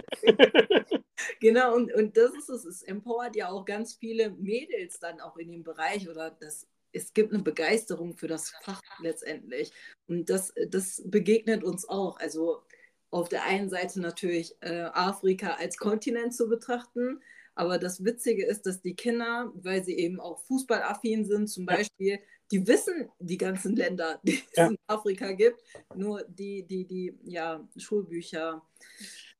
genau, und, und das ist es. Es empowert ja auch ganz viele Mädels dann auch in dem Bereich oder das es gibt eine Begeisterung für das Fach letztendlich. Und das, das begegnet uns auch. Also auf der einen Seite natürlich äh, Afrika als Kontinent zu betrachten, aber das Witzige ist, dass die Kinder, weil sie eben auch fußballaffin sind, zum ja. Beispiel, die wissen die ganzen Länder, die ja. es in Afrika gibt, nur die, die, die ja, Schulbücher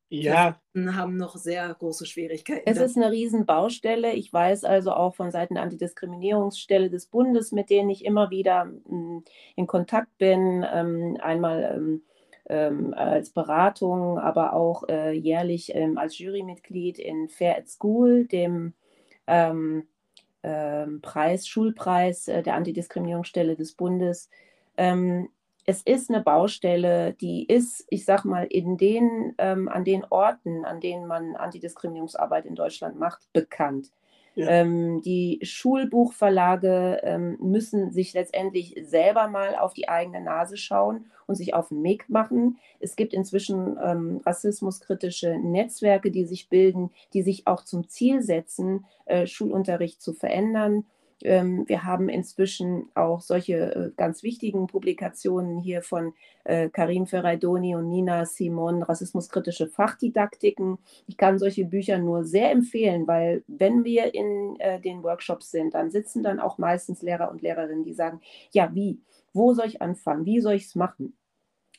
ja. haben noch sehr große Schwierigkeiten. Es ist eine Riesenbaustelle. Ich weiß also auch von Seiten der Antidiskriminierungsstelle des Bundes, mit denen ich immer wieder hm, in Kontakt bin, ähm, einmal ähm, als Beratung, aber auch äh, jährlich ähm, als Jurymitglied in Fair at School, dem ähm, ähm Preis, Schulpreis äh, der Antidiskriminierungsstelle des Bundes. Ähm, es ist eine Baustelle, die ist, ich sag mal, in den, ähm, an den Orten, an denen man Antidiskriminierungsarbeit in Deutschland macht, bekannt. Ähm, die Schulbuchverlage ähm, müssen sich letztendlich selber mal auf die eigene Nase schauen und sich auf den Weg machen. Es gibt inzwischen ähm, rassismuskritische Netzwerke, die sich bilden, die sich auch zum Ziel setzen, äh, Schulunterricht zu verändern wir haben inzwischen auch solche äh, ganz wichtigen Publikationen hier von äh, Karim Ferraidoni und Nina Simon, Rassismuskritische Fachdidaktiken. Ich kann solche Bücher nur sehr empfehlen, weil wenn wir in äh, den Workshops sind, dann sitzen dann auch meistens Lehrer und Lehrerinnen, die sagen, ja, wie, wo soll ich anfangen, wie soll ich es machen?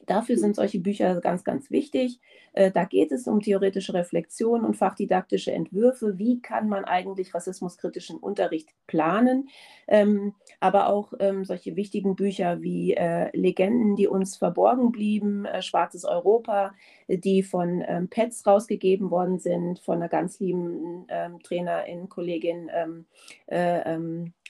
Dafür sind solche Bücher ganz, ganz wichtig. Äh, da geht es um theoretische Reflexion und fachdidaktische Entwürfe. Wie kann man eigentlich rassismuskritischen Unterricht planen? Ähm, aber auch ähm, solche wichtigen Bücher wie äh, Legenden, die uns verborgen blieben, äh, Schwarzes Europa, die von ähm, Petz rausgegeben worden sind, von einer ganz lieben Trainerin, Kollegin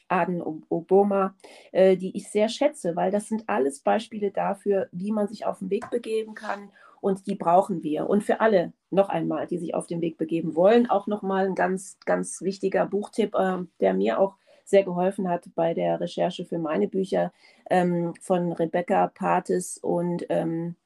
Aden Obama, äh, die ich sehr schätze, weil das sind alles Beispiele dafür, wie man sich auf den Weg begeben kann und die brauchen wir. Und für alle noch einmal, die sich auf den Weg begeben wollen, auch nochmal ein ganz, ganz wichtiger Buchtipp, äh, der mir auch sehr geholfen hat bei der Recherche für meine Bücher ähm, von Rebecca Pates und ähm, äh,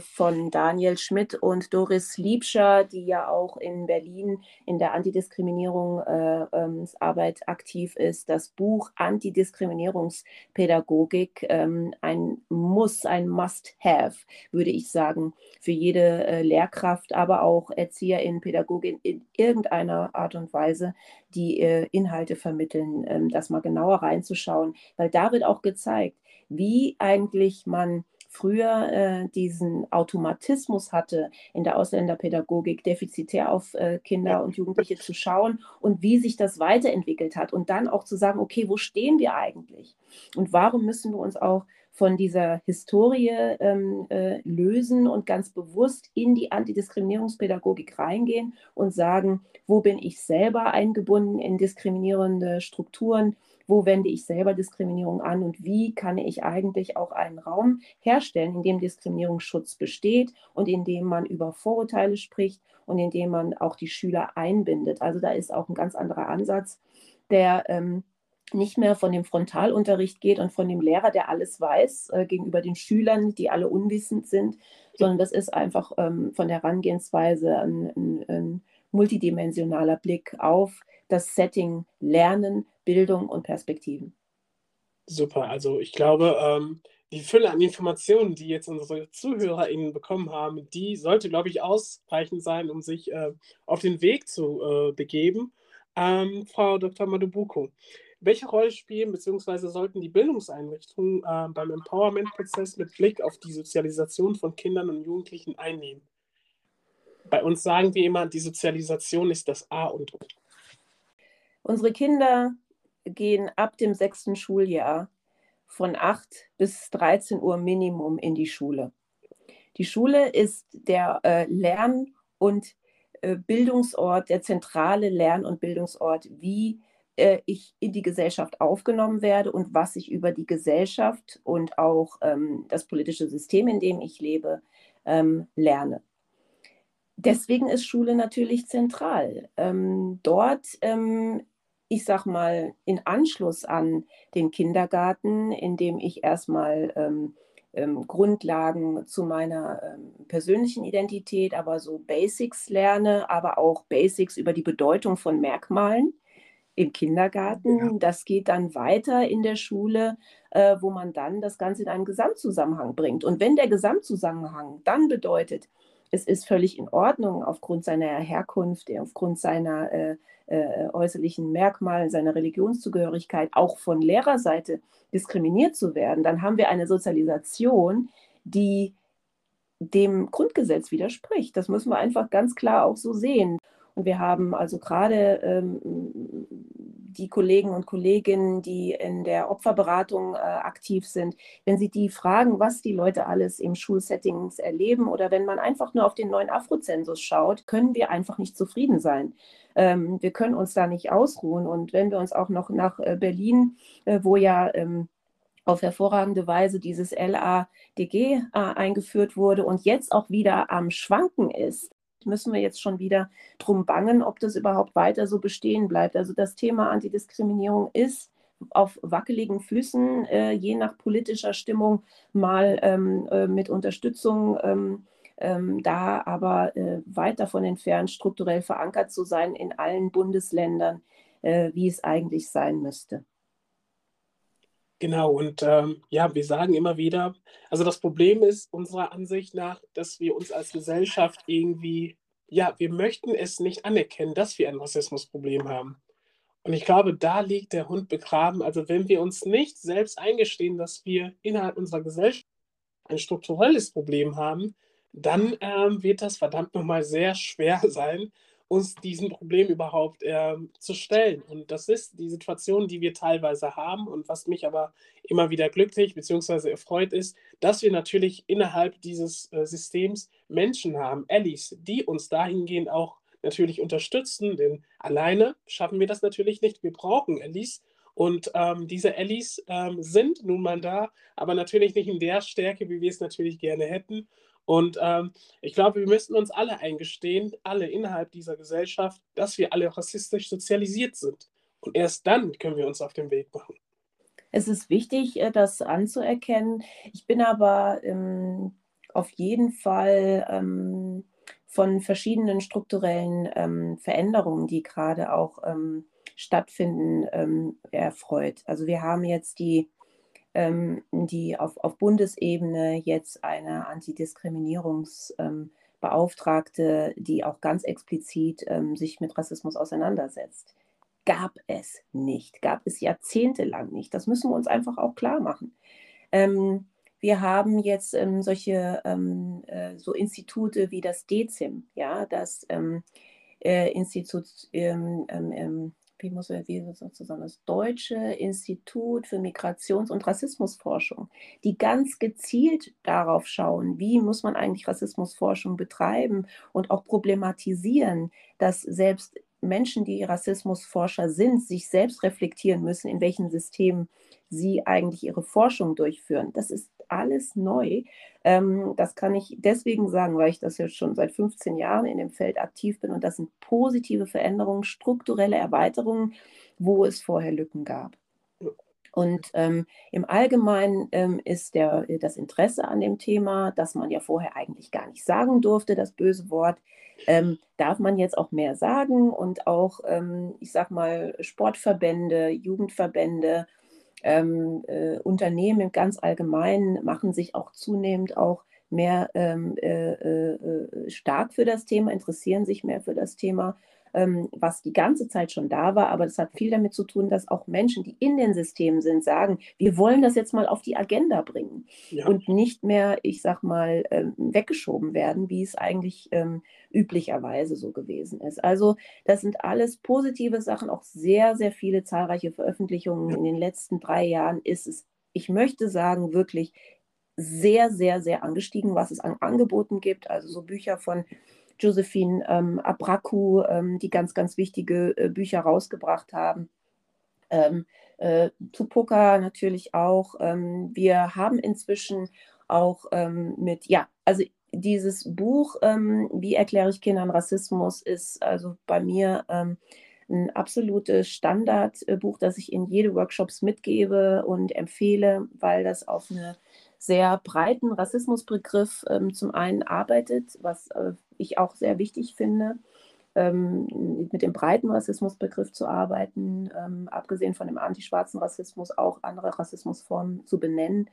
von Daniel Schmidt und Doris Liebscher, die ja auch in Berlin in der Antidiskriminierungsarbeit äh, aktiv ist. Das Buch Antidiskriminierungspädagogik, ähm, ein Muss, ein Must-Have, würde ich sagen, für jede äh, Lehrkraft, aber auch Erzieherin, Pädagogin in irgendeiner Art und Weise, die äh, Inhalte vermitteln, ähm, das mal genauer reinzuschauen, weil da wird auch gezeigt, wie eigentlich man früher äh, diesen Automatismus hatte, in der Ausländerpädagogik defizitär auf äh, Kinder und Jugendliche zu schauen und wie sich das weiterentwickelt hat und dann auch zu sagen, okay, wo stehen wir eigentlich? Und warum müssen wir uns auch von dieser Historie ähm, äh, lösen und ganz bewusst in die Antidiskriminierungspädagogik reingehen und sagen, wo bin ich selber eingebunden in diskriminierende Strukturen? Wo wende ich selber Diskriminierung an und wie kann ich eigentlich auch einen Raum herstellen, in dem Diskriminierungsschutz besteht und in dem man über Vorurteile spricht und in dem man auch die Schüler einbindet. Also da ist auch ein ganz anderer Ansatz, der ähm, nicht mehr von dem Frontalunterricht geht und von dem Lehrer, der alles weiß, äh, gegenüber den Schülern, die alle unwissend sind, sondern das ist einfach ähm, von der Herangehensweise ein, ein, ein multidimensionaler Blick auf das Setting Lernen, Bildung und Perspektiven. Super, also ich glaube, ähm, die Fülle an Informationen, die jetzt unsere ZuhörerInnen bekommen haben, die sollte, glaube ich, ausreichend sein, um sich äh, auf den Weg zu äh, begeben. Ähm, Frau Dr. Madubuko, welche Rolle spielen bzw. sollten die Bildungseinrichtungen äh, beim Empowerment-Prozess mit Blick auf die Sozialisation von Kindern und Jugendlichen einnehmen? Bei uns sagen wir immer, die Sozialisation ist das A und O. Unsere Kinder gehen ab dem sechsten Schuljahr von 8 bis 13 Uhr Minimum in die Schule. Die Schule ist der äh, Lern- und äh, Bildungsort, der zentrale Lern- und Bildungsort, wie äh, ich in die Gesellschaft aufgenommen werde und was ich über die Gesellschaft und auch ähm, das politische System, in dem ich lebe, ähm, lerne. Deswegen ist Schule natürlich zentral. Ähm, dort ähm, ich sag mal, in Anschluss an den Kindergarten, in dem ich erstmal ähm, ähm, Grundlagen zu meiner ähm, persönlichen Identität, aber so Basics lerne, aber auch Basics über die Bedeutung von Merkmalen im Kindergarten. Ja. Das geht dann weiter in der Schule, äh, wo man dann das Ganze in einen Gesamtzusammenhang bringt. Und wenn der Gesamtzusammenhang dann bedeutet, es ist völlig in Ordnung aufgrund seiner Herkunft, aufgrund seiner äh, äh, äußerlichen Merkmalen, seiner Religionszugehörigkeit auch von Lehrerseite diskriminiert zu werden, dann haben wir eine Sozialisation, die dem Grundgesetz widerspricht. Das müssen wir einfach ganz klar auch so sehen. Und wir haben also gerade ähm, die Kollegen und Kolleginnen, die in der Opferberatung äh, aktiv sind, wenn sie die fragen, was die Leute alles im Schulsettings erleben oder wenn man einfach nur auf den neuen Afrozensus schaut, können wir einfach nicht zufrieden sein. Ähm, wir können uns da nicht ausruhen. Und wenn wir uns auch noch nach äh, Berlin, äh, wo ja ähm, auf hervorragende Weise dieses LADG äh, eingeführt wurde und jetzt auch wieder am Schwanken ist, müssen wir jetzt schon wieder drum bangen, ob das überhaupt weiter so bestehen bleibt. Also das Thema Antidiskriminierung ist auf wackeligen Füßen, äh, je nach politischer Stimmung mal ähm, äh, mit Unterstützung ähm, ähm, da, aber äh, weit davon entfernt, strukturell verankert zu sein in allen Bundesländern, äh, wie es eigentlich sein müsste. Genau, und ähm, ja, wir sagen immer wieder, also das Problem ist unserer Ansicht nach, dass wir uns als Gesellschaft irgendwie, ja, wir möchten es nicht anerkennen, dass wir ein Rassismusproblem haben. Und ich glaube, da liegt der Hund begraben. Also wenn wir uns nicht selbst eingestehen, dass wir innerhalb unserer Gesellschaft ein strukturelles Problem haben, dann ähm, wird das verdammt nochmal sehr schwer sein, uns diesem Problem überhaupt äh, zu stellen. Und das ist die Situation, die wir teilweise haben und was mich aber immer wieder glücklich bzw. erfreut ist, dass wir natürlich innerhalb dieses äh, Systems Menschen haben, Allies, die uns dahingehend auch natürlich unterstützen, denn alleine schaffen wir das natürlich nicht. Wir brauchen Allies. Und ähm, diese Allies ähm, sind nun mal da, aber natürlich nicht in der Stärke, wie wir es natürlich gerne hätten. Und ähm, ich glaube, wir müssen uns alle eingestehen, alle innerhalb dieser Gesellschaft, dass wir alle rassistisch sozialisiert sind. Und erst dann können wir uns auf den Weg machen. Es ist wichtig, äh, das anzuerkennen. Ich bin aber ähm, auf jeden Fall ähm, von verschiedenen strukturellen ähm, Veränderungen, die gerade auch ähm, stattfinden, ähm, erfreut. Also wir haben jetzt die die auf, auf Bundesebene jetzt eine Antidiskriminierungsbeauftragte, ähm, die auch ganz explizit ähm, sich mit Rassismus auseinandersetzt. Gab es nicht, gab es jahrzehntelang nicht. Das müssen wir uns einfach auch klar machen. Ähm, wir haben jetzt ähm, solche ähm, äh, so Institute wie das DECIM, ja, das äh, Institut wie muss man wie sozusagen das Deutsche Institut für Migrations- und Rassismusforschung, die ganz gezielt darauf schauen, wie muss man eigentlich Rassismusforschung betreiben und auch problematisieren, dass selbst Menschen, die Rassismusforscher sind, sich selbst reflektieren müssen, in welchen Systemen sie eigentlich ihre Forschung durchführen. Das ist alles neu. Ähm, das kann ich deswegen sagen, weil ich das jetzt schon seit 15 Jahren in dem Feld aktiv bin und das sind positive Veränderungen, strukturelle Erweiterungen, wo es vorher Lücken gab. Und ähm, im Allgemeinen ähm, ist der, das Interesse an dem Thema, das man ja vorher eigentlich gar nicht sagen durfte, das böse Wort, ähm, darf man jetzt auch mehr sagen und auch, ähm, ich sag mal, Sportverbände, Jugendverbände, ähm, äh, Unternehmen ganz allgemein machen sich auch zunehmend auch mehr ähm, äh, äh, äh, stark für das Thema, interessieren sich mehr für das Thema was die ganze Zeit schon da war, aber das hat viel damit zu tun, dass auch Menschen, die in den Systemen sind, sagen, wir wollen das jetzt mal auf die Agenda bringen ja. und nicht mehr, ich sag mal, ähm, weggeschoben werden, wie es eigentlich ähm, üblicherweise so gewesen ist. Also das sind alles positive Sachen, auch sehr, sehr viele zahlreiche Veröffentlichungen in den letzten drei Jahren ist es, ich möchte sagen, wirklich sehr, sehr, sehr angestiegen, was es an Angeboten gibt. Also so Bücher von Josephine ähm, Abraku, ähm, die ganz, ganz wichtige äh, Bücher rausgebracht haben. Ähm, äh, Tupoka natürlich auch. Ähm, wir haben inzwischen auch ähm, mit, ja, also dieses Buch, ähm, Wie erkläre ich Kindern Rassismus, ist also bei mir ähm, ein absolutes Standardbuch, das ich in jede Workshops mitgebe und empfehle, weil das auf eine sehr breiten Rassismusbegriff ähm, zum einen arbeitet, was äh, ich auch sehr wichtig finde, ähm, mit dem breiten Rassismusbegriff zu arbeiten, ähm, abgesehen von dem antischwarzen Rassismus auch andere Rassismusformen zu benennen.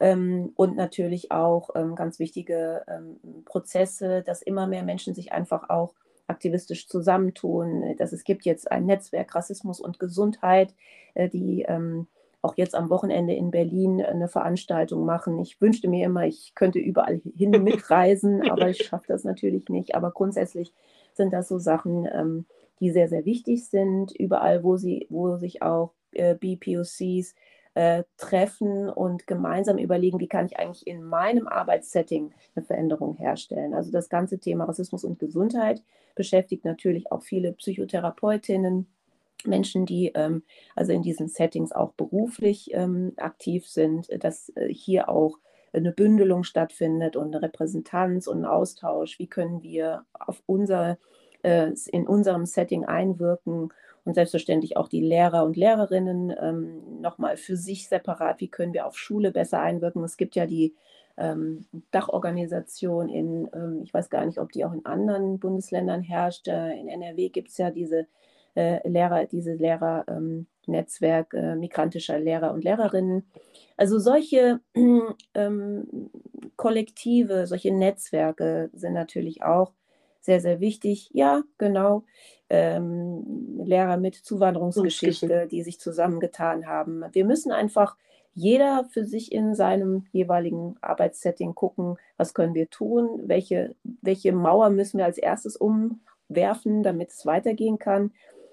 Ähm, und natürlich auch ähm, ganz wichtige ähm, Prozesse, dass immer mehr Menschen sich einfach auch aktivistisch zusammentun. Dass es gibt jetzt ein Netzwerk Rassismus und Gesundheit, äh, die ähm, auch jetzt am Wochenende in Berlin eine Veranstaltung machen. Ich wünschte mir immer, ich könnte überall hin mitreisen, aber ich schaffe das natürlich nicht. Aber grundsätzlich sind das so Sachen, ähm, die sehr, sehr wichtig sind. Überall, wo, sie, wo sich auch äh, BPOCs äh, treffen und gemeinsam überlegen, wie kann ich eigentlich in meinem Arbeitssetting eine Veränderung herstellen. Also das ganze Thema Rassismus und Gesundheit beschäftigt natürlich auch viele Psychotherapeutinnen, Menschen, die ähm, also in diesen Settings auch beruflich ähm, aktiv sind, dass äh, hier auch eine Bündelung stattfindet und eine Repräsentanz und ein Austausch. Wie können wir auf unser, äh, in unserem Setting einwirken und selbstverständlich auch die Lehrer und Lehrerinnen ähm, nochmal für sich separat. Wie können wir auf Schule besser einwirken? Es gibt ja die ähm, Dachorganisation in, ähm, ich weiß gar nicht, ob die auch in anderen Bundesländern herrscht. Äh, in NRW gibt es ja diese äh, Lehrer, diese Lehrernetzwerk ähm, äh, migrantischer Lehrer und Lehrerinnen. Also solche ähm, Kollektive, solche Netzwerke sind natürlich auch sehr, sehr wichtig. Ja, genau. Ähm, Lehrer mit Zuwanderungsgeschichte, die sich zusammengetan haben. Wir müssen einfach jeder für sich in seinem jeweiligen Arbeitssetting gucken, was können wir tun, welche, welche Mauer müssen wir als erstes umwerfen, damit es weitergehen kann.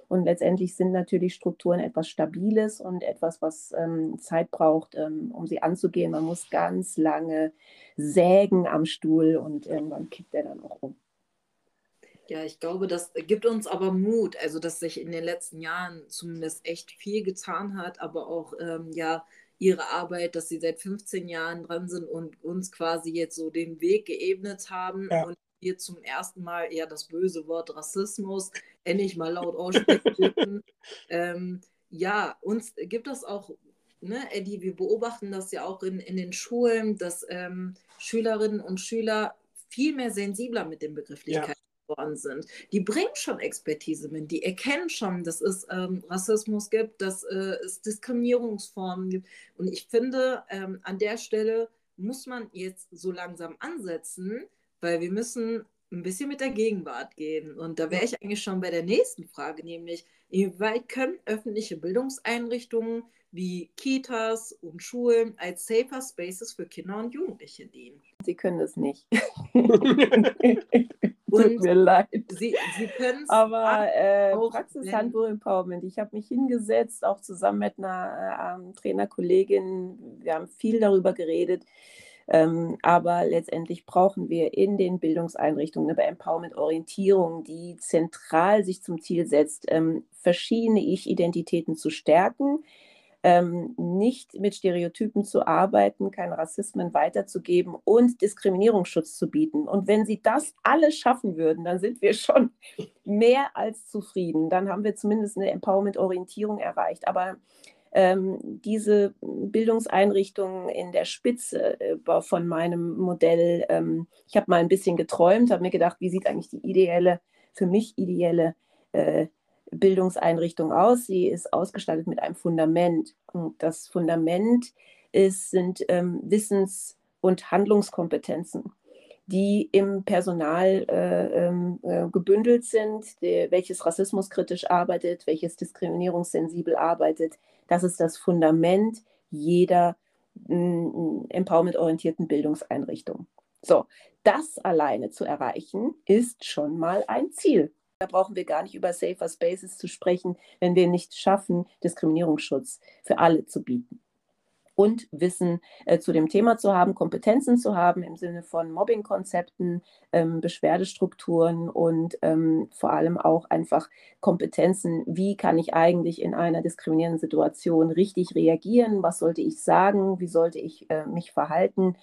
Und letztendlich sind natürlich Strukturen etwas Stabiles und etwas, was ähm, Zeit braucht, ähm, um sie anzugehen. Man muss ganz lange sägen am Stuhl und irgendwann kippt er dann auch um. Ja, ich glaube, das gibt uns aber Mut, also dass sich in den letzten Jahren zumindest echt viel getan hat, aber auch ähm, ja ihre Arbeit, dass sie seit 15 Jahren dran sind und uns quasi jetzt so den Weg geebnet haben ja. und wir zum ersten Mal ja das böse Wort Rassismus endlich mal laut aussprechen ähm, ja, uns gibt es auch, ne, Eddie, wir beobachten das ja auch in, in den Schulen, dass ähm, Schülerinnen und Schüler viel mehr sensibler mit den Begrifflichkeiten ja. geworden sind. Die bringen schon Expertise mit, die erkennen schon, dass es ähm, Rassismus gibt, dass äh, es Diskriminierungsformen gibt. Und ich finde, ähm, an der Stelle muss man jetzt so langsam ansetzen, weil wir müssen ein bisschen mit der Gegenwart gehen. Und da wäre ich eigentlich schon bei der nächsten Frage, nämlich, inwieweit können öffentliche Bildungseinrichtungen wie Kitas und Schulen als safer Spaces für Kinder und Jugendliche dienen? Sie können es nicht. Tut mir leid. Sie, Sie können es Aber äh, Praxishandbuch Empowerment. Ich habe mich hingesetzt, auch zusammen mit einer äh, Trainerkollegin. Wir haben viel darüber geredet ähm, aber letztendlich brauchen wir in den Bildungseinrichtungen eine Empowerment-Orientierung, die zentral sich zum Ziel setzt, ähm, verschiedene Ich-Identitäten zu stärken, ähm, nicht mit Stereotypen zu arbeiten, keine Rassismen weiterzugeben und Diskriminierungsschutz zu bieten. Und wenn Sie das alles schaffen würden, dann sind wir schon mehr als zufrieden. Dann haben wir zumindest eine Empowerment-Orientierung erreicht. Aber diese Bildungseinrichtungen in der Spitze äh, von meinem Modell, ähm, ich habe mal ein bisschen geträumt, habe mir gedacht, wie sieht eigentlich die ideelle, für mich ideelle äh, Bildungseinrichtung aus? Sie ist ausgestattet mit einem Fundament. Und das Fundament ist, sind ähm, Wissens- und Handlungskompetenzen die im Personal äh, ähm, äh, gebündelt sind, der, welches rassismuskritisch arbeitet, welches diskriminierungssensibel arbeitet. Das ist das Fundament jeder mm, empowerment-orientierten Bildungseinrichtung. So, das alleine zu erreichen, ist schon mal ein Ziel. Da brauchen wir gar nicht über Safer Spaces zu sprechen, wenn wir nicht schaffen, Diskriminierungsschutz für alle zu bieten und Wissen äh, zu dem Thema zu haben, Kompetenzen zu haben im Sinne von Mobbing-Konzepten, ähm, Beschwerdestrukturen und ähm, vor allem auch einfach Kompetenzen, wie kann ich eigentlich in einer diskriminierenden Situation richtig reagieren, was sollte ich sagen, wie sollte ich äh, mich verhalten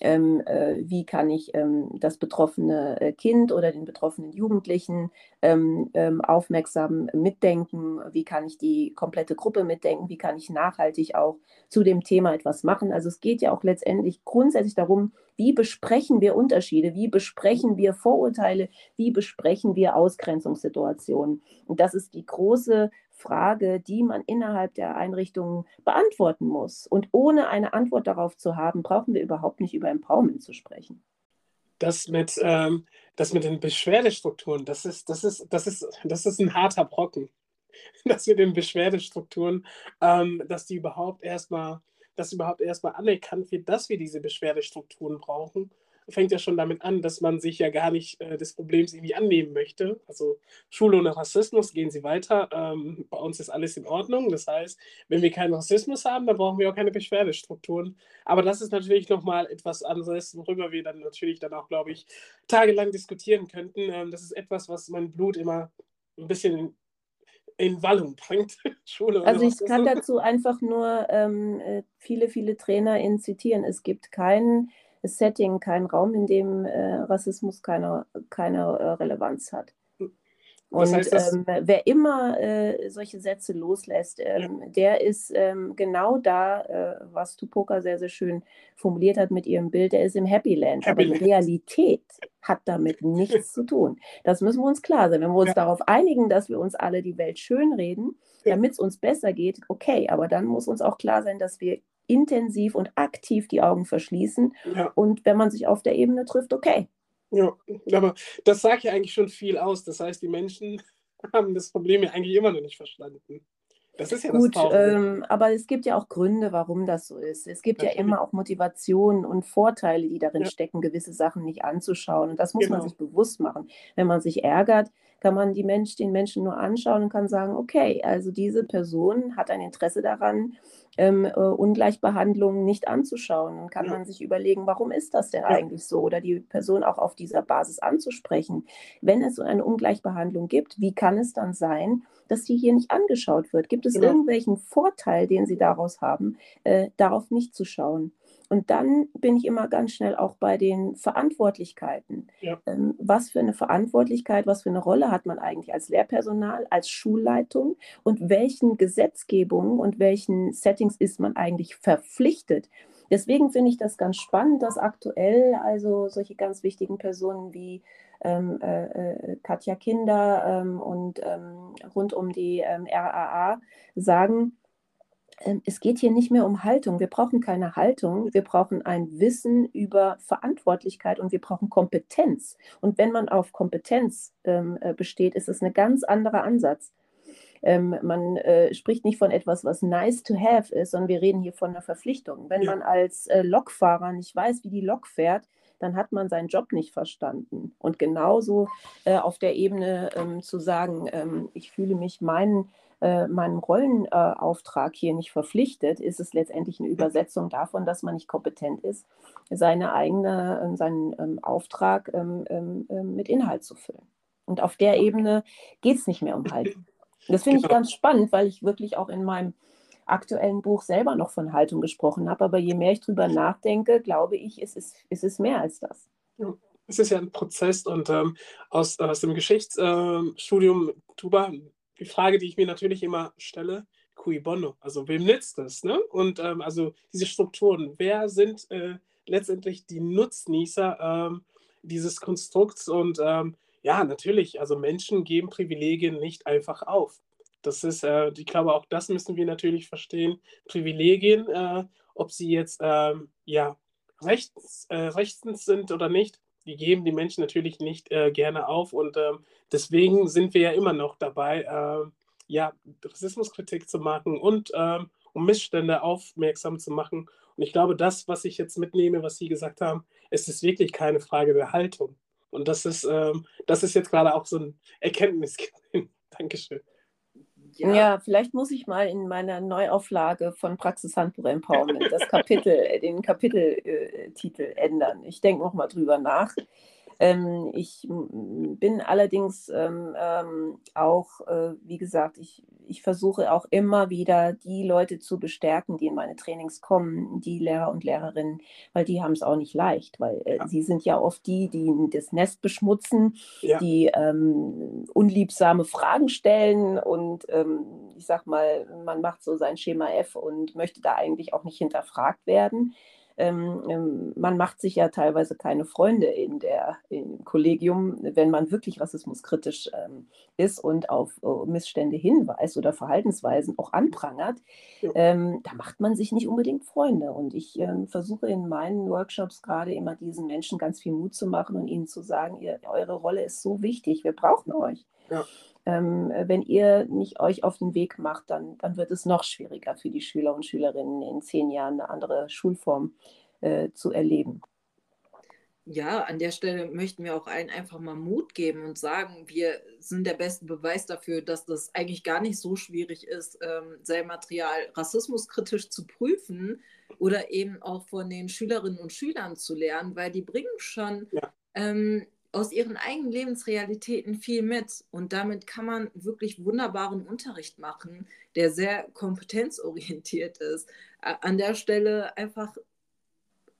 ähm, äh, wie kann ich ähm, das betroffene äh, Kind oder den betroffenen Jugendlichen ähm, ähm, aufmerksam mitdenken, wie kann ich die komplette Gruppe mitdenken, wie kann ich nachhaltig auch zu dem Thema etwas machen. Also es geht ja auch letztendlich grundsätzlich darum, wie besprechen wir Unterschiede, wie besprechen wir Vorurteile, wie besprechen wir Ausgrenzungssituationen. Und das ist die große Frage, die man innerhalb der Einrichtungen beantworten muss. Und ohne eine Antwort darauf zu haben, brauchen wir überhaupt nicht über Empowerment zu sprechen. Das mit, ähm, das mit den Beschwerdestrukturen, das ist, das, ist, das, ist, das ist ein harter Brocken. Das mit den Beschwerdestrukturen, ähm, dass die überhaupt erstmal, dass überhaupt erstmal anerkannt wird, dass wir diese Beschwerdestrukturen brauchen fängt ja schon damit an, dass man sich ja gar nicht äh, des Problems irgendwie annehmen möchte. Also Schule ohne Rassismus, gehen Sie weiter. Ähm, bei uns ist alles in Ordnung. Das heißt, wenn wir keinen Rassismus haben, dann brauchen wir auch keine Beschwerdestrukturen. Aber das ist natürlich nochmal etwas anderes, worüber wir dann natürlich dann auch, glaube ich, tagelang diskutieren könnten. Ähm, das ist etwas, was mein Blut immer ein bisschen in, Wallung bringt. Schule also ich kann dazu einfach nur ähm, äh, viele, viele TrainerInnen zitieren. Es gibt keinen Setting, kein Raum, in dem äh, Rassismus keine, keine äh, Relevanz hat. Und das heißt, ähm, wer immer äh, solche Sätze loslässt, ähm, ja. der ist ähm, genau da, äh, was Tupoka sehr, sehr schön formuliert hat mit ihrem Bild, der ist im Happy Land. Happy Aber die Realität hat damit nichts zu tun. Das müssen wir uns klar sein. Wenn wir uns ja. darauf einigen, dass wir uns alle die Welt schönreden, ja. damit es uns besser geht, okay, aber dann muss uns auch klar sein, dass wir intensiv und aktiv die Augen verschließen. Ja. Und wenn man sich auf der Ebene trifft, okay. Ja, aber das sagt ja eigentlich schon viel aus. Das heißt, die Menschen haben das Problem ja eigentlich immer noch nicht verstanden. Das ist ja Gut, das ähm, aber es gibt ja auch Gründe, warum das so ist. Es gibt Natürlich. ja immer auch Motivationen und Vorteile, die darin ja. stecken, gewisse Sachen nicht anzuschauen. Und das muss genau. man sich bewusst machen. Wenn man sich ärgert, kann man die Mensch, den Menschen nur anschauen und kann sagen, okay, also diese Person hat ein Interesse daran, ähm, äh, Ungleichbehandlung nicht anzuschauen. Dann kann ja. man sich überlegen, warum ist das denn ja. eigentlich so? Oder die Person auch auf dieser Basis anzusprechen. Wenn es so eine Ungleichbehandlung gibt, wie kann es dann sein, dass die hier nicht angeschaut wird? Gibt es ja. irgendwelchen Vorteil, den sie daraus haben, äh, darauf nicht zu schauen? Und dann bin ich immer ganz schnell auch bei den Verantwortlichkeiten. Ja. Ähm, was für eine Verantwortlichkeit, was für eine Rolle hat man eigentlich als Lehrpersonal, als Schulleitung und welchen Gesetzgebungen und welchen Settings ist man eigentlich verpflichtet? Deswegen finde ich das ganz spannend, dass aktuell also solche ganz wichtigen Personen wie ähm, äh, äh Katja Kinder ähm, und ähm, rund um die ähm, RAA sagen, es geht hier nicht mehr um Haltung. Wir brauchen keine Haltung. Wir brauchen ein Wissen über Verantwortlichkeit und wir brauchen Kompetenz. Und wenn man auf Kompetenz ähm, äh, besteht, ist es ein ganz anderer Ansatz. Ähm, man äh, spricht nicht von etwas, was nice to have ist, sondern wir reden hier von einer Verpflichtung. Wenn ja. man als äh, Lokfahrer nicht weiß, wie die Lok fährt, dann hat man seinen Job nicht verstanden. Und genauso äh, auf der Ebene ähm, zu sagen, ähm, ich fühle mich meinen äh, meinem Rollenauftrag hier nicht verpflichtet, ist es letztendlich eine Übersetzung davon, dass man nicht kompetent ist, seine eigene, ähm, seinen ähm, Auftrag ähm, mit Inhalt zu füllen. Und auf der Ebene geht es nicht mehr um Haltung. Das finde ich genau. ganz spannend, weil ich wirklich auch in meinem aktuellen Buch selber noch von Haltung gesprochen habe. Aber je mehr ich drüber nachdenke, glaube ich, ist es, ist es mehr als das. Es ist ja ein Prozess und ähm, aus, aus dem Geschichtsstudium, äh, Tuba, die Frage, die ich mir natürlich immer stelle, cui bono, also wem nützt das? Ne? Und ähm, also diese Strukturen, wer sind äh, letztendlich die Nutznießer ähm, dieses Konstrukts? Und ähm, ja, natürlich, also Menschen geben Privilegien nicht einfach auf. Das ist, äh, ich glaube, auch das müssen wir natürlich verstehen. Privilegien, äh, ob sie jetzt ähm, ja, rechts, äh, rechtens sind oder nicht, die geben die Menschen natürlich nicht äh, gerne auf. Und ähm, deswegen sind wir ja immer noch dabei, äh, ja, Rassismuskritik zu machen und ähm, um Missstände aufmerksam zu machen. Und ich glaube, das, was ich jetzt mitnehme, was Sie gesagt haben, es ist wirklich keine Frage der Haltung. Und das ist, ähm, das ist jetzt gerade auch so ein Erkenntnisgewinn. Dankeschön. Ja. ja. vielleicht muss ich mal in meiner Neuauflage von Praxishandbuch Empowerment das Kapitel, den Kapiteltitel äh, ändern. Ich denke noch mal drüber nach. Ähm, ich bin allerdings ähm, ähm, auch, äh, wie gesagt, ich, ich versuche auch immer wieder die Leute zu bestärken, die in meine Trainings kommen, die Lehrer und Lehrerinnen, weil die haben es auch nicht leicht, weil äh, ja. sie sind ja oft die, die das Nest beschmutzen, ja. die ähm, unliebsame Fragen stellen und ähm, ich sag mal, man macht so sein Schema F und möchte da eigentlich auch nicht hinterfragt werden man macht sich ja teilweise keine Freunde in der, im Kollegium, wenn man wirklich rassismuskritisch ähm, ist und auf uh, Missstände hinweist oder Verhaltensweisen auch anprangert. Ja. Ähm, da macht man sich nicht unbedingt Freunde. Und ich ähm, versuche in meinen Workshops gerade immer diesen Menschen ganz viel Mut zu machen und ihnen zu sagen, ihr, eure Rolle ist so wichtig, wir brauchen euch. Ja. Ähm, wenn ihr nicht euch auf den Weg macht, dann, dann wird es noch schwieriger für die Schüler und Schülerinnen in zehn Jahren eine andere Schulform äh, zu erleben. Ja, an der Stelle möchten wir auch allen einfach mal Mut geben und sagen, wir sind der beste Beweis dafür, dass das eigentlich gar nicht so schwierig ist, ähm, sein Material rassismuskritisch zu prüfen oder eben auch von den Schülerinnen und Schülern zu lernen, weil die bringen schon ja. ähm, aus ihren eigenen Lebensrealitäten viel mit. Und damit kann man wirklich wunderbaren Unterricht machen, der sehr kompetenzorientiert ist. An der Stelle einfach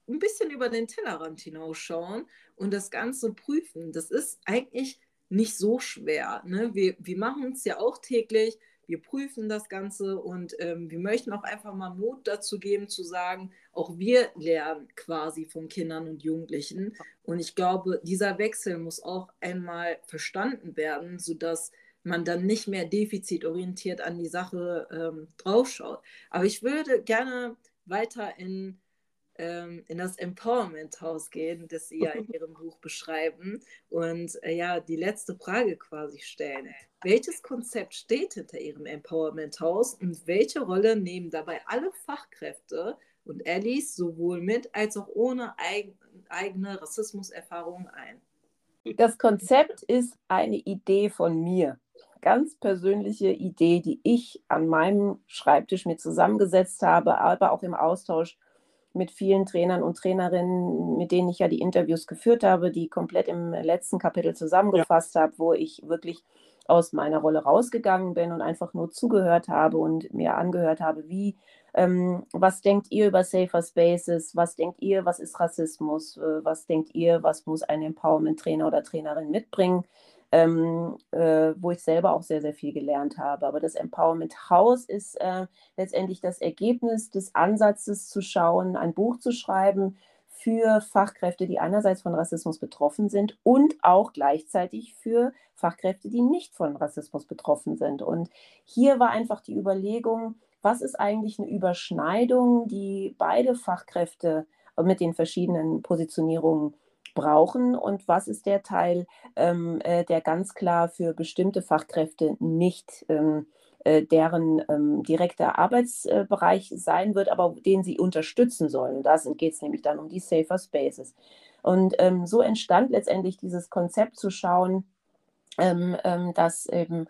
ein bisschen über den Tellerrand hinausschauen und das Ganze prüfen. Das ist eigentlich nicht so schwer. Ne? Wir, wir machen es ja auch täglich wir prüfen das Ganze und ähm, wir möchten auch einfach mal Mut dazu geben, zu sagen, auch wir lernen quasi von Kindern und Jugendlichen. Und ich glaube, dieser Wechsel muss auch einmal verstanden werden, sodass man dann nicht mehr defizitorientiert an die Sache ähm, draufschaut. Aber ich würde gerne weiter in ähm, in das Empowerment House gehen, das Sie ja in Ihrem Buch beschreiben und äh, ja die letzte Frage quasi stellen. Welches Konzept steht hinter Ihrem Empowerment House und welche Rolle nehmen dabei alle Fachkräfte und Allies sowohl mit als auch ohne eig eigene Rassismuserfahrungen ein? Das Konzept ist eine Idee von mir ganz persönliche Idee, die ich an meinem Schreibtisch mir zusammengesetzt habe, aber auch im Austausch mit vielen Trainern und Trainerinnen, mit denen ich ja die Interviews geführt habe, die komplett im letzten Kapitel zusammengefasst ja. habe, wo ich wirklich aus meiner Rolle rausgegangen bin und einfach nur zugehört habe und mir angehört habe, wie, ähm, was denkt ihr über Safer Spaces, was denkt ihr, was ist Rassismus, äh, was denkt ihr, was muss ein Empowerment-Trainer oder Trainerin mitbringen, ähm, äh, wo ich selber auch sehr, sehr viel gelernt habe. Aber das Empowerment House ist äh, letztendlich das Ergebnis des Ansatzes zu schauen, ein Buch zu schreiben für Fachkräfte, die einerseits von Rassismus betroffen sind und auch gleichzeitig für Fachkräfte, die nicht von Rassismus betroffen sind. Und hier war einfach die Überlegung, was ist eigentlich eine Überschneidung, die beide Fachkräfte mit den verschiedenen Positionierungen brauchen und was ist der Teil, ähm, äh, der ganz klar für bestimmte Fachkräfte nicht ähm, äh, deren ähm, direkter Arbeitsbereich sein wird, aber den sie unterstützen sollen. Da geht es nämlich dann um die Safer Spaces. Und ähm, so entstand letztendlich dieses Konzept zu schauen, ähm, ähm, dass eben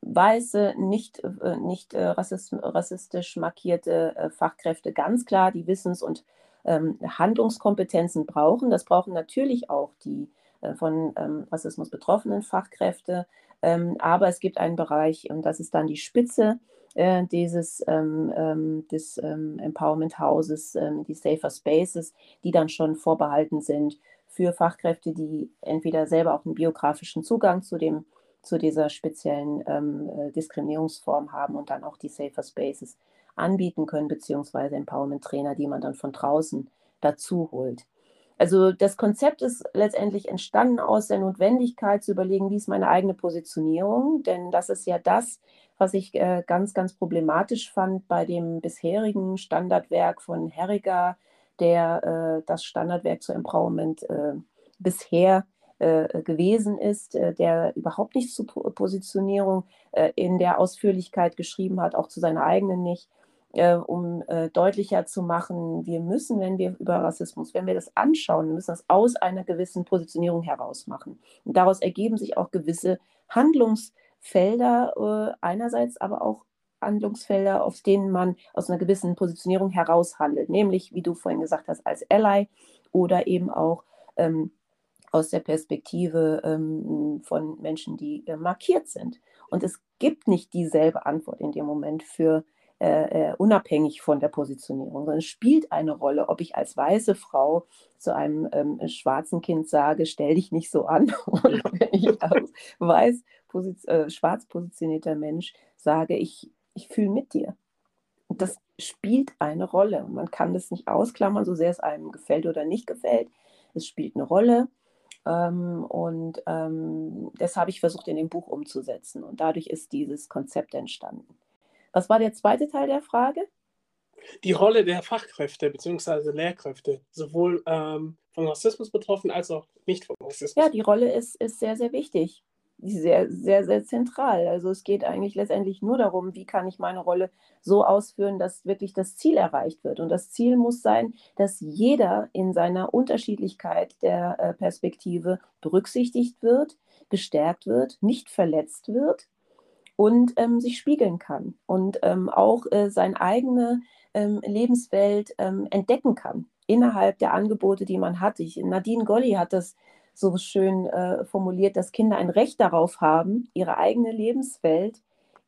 weiße, nicht, äh, nicht äh, rassistisch markierte äh, Fachkräfte ganz klar die Wissens- und ähm, Handlungskompetenzen brauchen. Das brauchen natürlich auch die äh, von ähm, Rassismus betroffenen Fachkräfte. Ähm, aber es gibt einen Bereich, und das ist dann die Spitze äh, dieses ähm, ähm, des ähm, Empowerment Houses, die Safer Spaces, die dann schon vorbehalten sind für Fachkräfte, die entweder selber auch einen biografischen Zugang zu dem zu dieser speziellen äh, Diskriminierungsform haben und dann auch die Safer Spaces anbieten können, beziehungsweise Empowerment-Trainer, die man dann von draußen dazu holt. Also das Konzept ist letztendlich entstanden aus der Notwendigkeit zu überlegen, wie ist meine eigene Positionierung, denn das ist ja das, was ich äh, ganz, ganz problematisch fand bei dem bisherigen Standardwerk von Herriger, der äh, das Standardwerk zu Empowerment äh, bisher äh, gewesen ist, äh, der überhaupt nichts zur Positionierung äh, in der Ausführlichkeit geschrieben hat, auch zu seiner eigenen nicht, um deutlicher zu machen, wir müssen, wenn wir über Rassismus, wenn wir das anschauen, wir müssen das aus einer gewissen Positionierung heraus machen. Und daraus ergeben sich auch gewisse Handlungsfelder einerseits, aber auch Handlungsfelder, auf denen man aus einer gewissen Positionierung heraus handelt, nämlich, wie du vorhin gesagt hast, als Ally oder eben auch ähm, aus der Perspektive ähm, von Menschen, die äh, markiert sind. Und es gibt nicht dieselbe Antwort in dem Moment für äh, äh, unabhängig von der Positionierung, sondern es spielt eine Rolle, ob ich als weiße Frau zu einem ähm, schwarzen Kind sage, stell dich nicht so an, oder wenn ich als weiß, äh, schwarz positionierter Mensch sage, ich, ich fühle mit dir. Und das spielt eine Rolle. Und man kann das nicht ausklammern, so sehr es einem gefällt oder nicht gefällt. Es spielt eine Rolle. Ähm, und ähm, das habe ich versucht in dem Buch umzusetzen. Und dadurch ist dieses Konzept entstanden. Was war der zweite Teil der Frage? Die Rolle der Fachkräfte bzw. Lehrkräfte, sowohl ähm, von Rassismus betroffen als auch nicht von Rassismus. Ja, die Rolle ist, ist sehr, sehr wichtig sehr, sehr, sehr zentral. Also es geht eigentlich letztendlich nur darum, wie kann ich meine Rolle so ausführen, dass wirklich das Ziel erreicht wird. Und das Ziel muss sein, dass jeder in seiner Unterschiedlichkeit der äh, Perspektive berücksichtigt wird, gestärkt wird, nicht verletzt wird und ähm, sich spiegeln kann und ähm, auch äh, seine eigene ähm, Lebenswelt ähm, entdecken kann innerhalb der Angebote, die man hat. Ich, Nadine Golli hat das so schön äh, formuliert, dass Kinder ein Recht darauf haben, ihre eigene Lebenswelt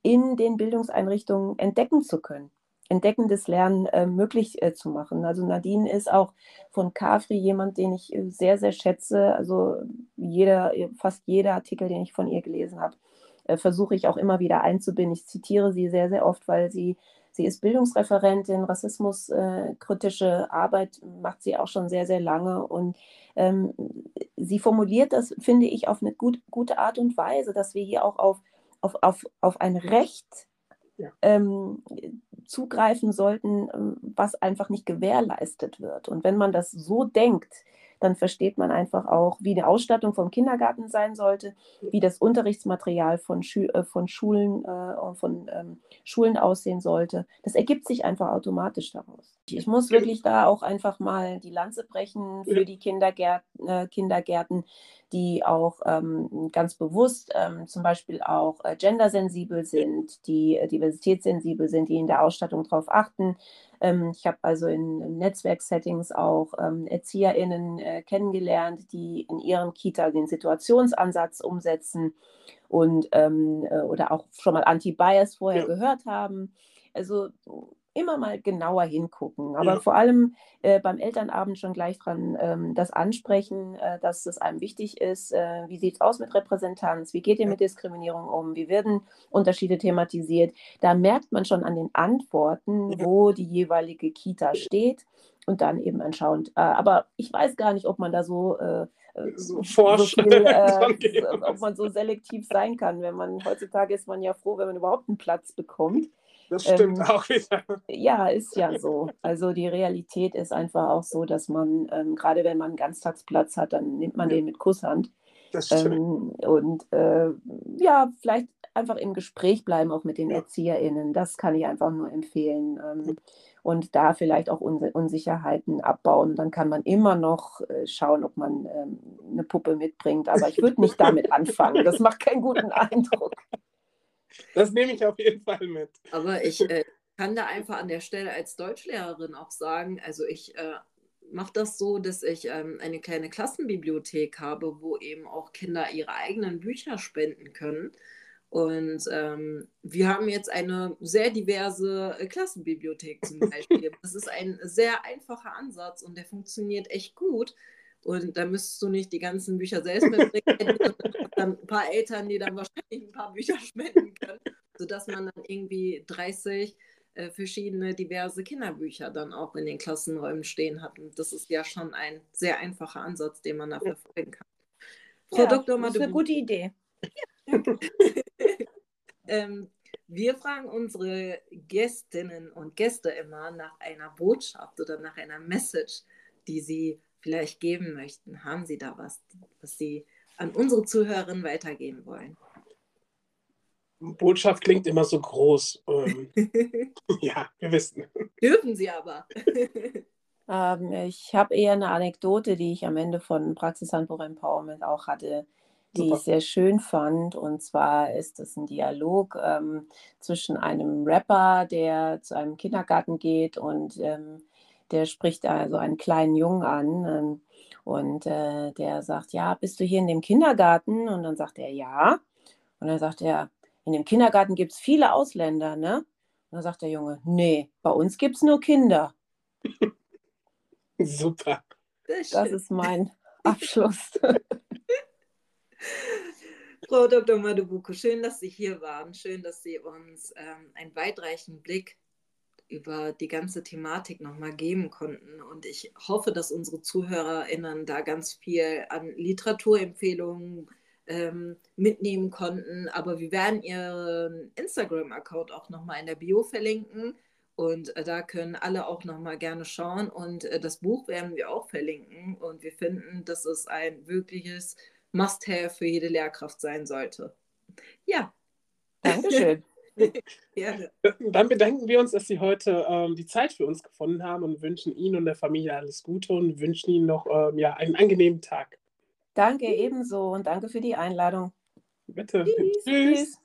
in den Bildungseinrichtungen entdecken zu können, entdeckendes Lernen äh, möglich äh, zu machen. Also Nadine ist auch von CAFRI jemand, den ich äh, sehr, sehr schätze. Also jeder, fast jeder Artikel, den ich von ihr gelesen habe, äh, versuche ich auch immer wieder einzubinden. Ich zitiere sie sehr, sehr oft, weil sie Sie ist Bildungsreferentin, rassismuskritische äh, Arbeit macht sie auch schon sehr, sehr lange. Und ähm, sie formuliert das, finde ich, auf eine gut, gute Art und Weise, dass wir hier auch auf, auf, auf, auf ein Recht ja. ähm, zugreifen sollten, was einfach nicht gewährleistet wird. Und wenn man das so denkt, dann versteht man einfach auch, wie die Ausstattung vom Kindergarten sein sollte, wie das Unterrichtsmaterial von, Schü äh, von Schulen, äh, von ähm, Schulen aussehen sollte. Das ergibt sich einfach automatisch daraus. Ich muss wirklich da auch einfach mal die Lanze brechen für die Kindergärten, äh, Kindergärten die auch ähm, ganz bewusst ähm, zum Beispiel auch äh, gendersensibel sind, die äh, diversitätssensibel sind, die in der Ausstattung darauf achten. Ähm, ich habe also in Netzwerksettings auch ähm, ErzieherInnen äh, kennengelernt, die in ihrem Kita den Situationsansatz umsetzen und ähm, äh, oder auch schon mal Anti-Bias vorher ja. gehört haben. Also immer mal genauer hingucken. Aber ja. vor allem äh, beim Elternabend schon gleich dran ähm, das ansprechen, äh, dass es einem wichtig ist. Äh, wie sieht es aus mit Repräsentanz? Wie geht ihr mit Diskriminierung um? Wie werden Unterschiede thematisiert? Da merkt man schon an den Antworten, ja. wo die jeweilige Kita steht und dann eben anschauend. Äh, aber ich weiß gar nicht, ob man da so äh, äh, so, so viel, äh, ob man so selektiv sein kann. Wenn man heutzutage ist man ja froh, wenn man überhaupt einen Platz bekommt. Das stimmt ähm, auch wieder. Ja, ist ja so. Also die Realität ist einfach auch so, dass man, ähm, gerade wenn man einen Ganztagsplatz hat, dann nimmt man ja. den mit Kusshand. Das stimmt. Ähm, und äh, ja, vielleicht einfach im Gespräch bleiben, auch mit den ja. ErzieherInnen. Das kann ich einfach nur empfehlen. Ähm, und da vielleicht auch Unsicherheiten abbauen. Dann kann man immer noch äh, schauen, ob man ähm, eine Puppe mitbringt. Aber ich würde nicht damit anfangen. Das macht keinen guten Eindruck. Das nehme ich auf jeden Fall mit. Aber ich äh, kann da einfach an der Stelle als Deutschlehrerin auch sagen, also ich äh, mache das so, dass ich ähm, eine kleine Klassenbibliothek habe, wo eben auch Kinder ihre eigenen Bücher spenden können. Und ähm, wir haben jetzt eine sehr diverse äh, Klassenbibliothek zum Beispiel. das ist ein sehr einfacher Ansatz und der funktioniert echt gut. Und da müsstest du nicht die ganzen Bücher selbst mitbringen, dann ein paar Eltern, die dann wahrscheinlich ein paar Bücher spenden können, sodass man dann irgendwie 30 äh, verschiedene diverse Kinderbücher dann auch in den Klassenräumen stehen hat. Und das ist ja schon ein sehr einfacher Ansatz, den man da verfolgen kann. Frau ja, Dr. Das ist eine gute Idee. Ja, ähm, wir fragen unsere Gästinnen und Gäste immer nach einer Botschaft oder nach einer Message, die sie vielleicht geben möchten. Haben Sie da was, was Sie an unsere Zuhörerinnen weitergeben wollen? Botschaft klingt immer so groß. Ähm, ja, wir wissen. Dürfen Sie aber. ähm, ich habe eher eine Anekdote, die ich am Ende von Praxishandbuch Empowerment auch hatte, die Super. ich sehr schön fand. Und zwar ist es ein Dialog ähm, zwischen einem Rapper, der zu einem Kindergarten geht und ähm, der spricht also einen kleinen Jungen an. Und äh, der sagt, ja, bist du hier in dem Kindergarten? Und dann sagt er, ja. Und dann sagt er, in dem Kindergarten gibt es viele Ausländer, ne? Und dann sagt der Junge, nee, bei uns gibt es nur Kinder. Super. Das ist mein Abschluss. Frau Dr. Madubuko, schön, dass Sie hier waren. Schön, dass Sie uns ähm, einen weitreichenden Blick über die ganze Thematik nochmal geben konnten. Und ich hoffe, dass unsere ZuhörerInnen da ganz viel an Literaturempfehlungen ähm, mitnehmen konnten. Aber wir werden Ihren Instagram-Account auch nochmal in der Bio verlinken. Und äh, da können alle auch nochmal gerne schauen. Und äh, das Buch werden wir auch verlinken. Und wir finden, dass es ein wirkliches Must-Have für jede Lehrkraft sein sollte. Ja. Dankeschön. Gerne. Dann bedanken wir uns, dass Sie heute ähm, die Zeit für uns gefunden haben und wünschen Ihnen und der Familie alles Gute und wünschen Ihnen noch ähm, ja, einen angenehmen Tag. Danke ebenso und danke für die Einladung. Bitte. Tschüss. Tschüss.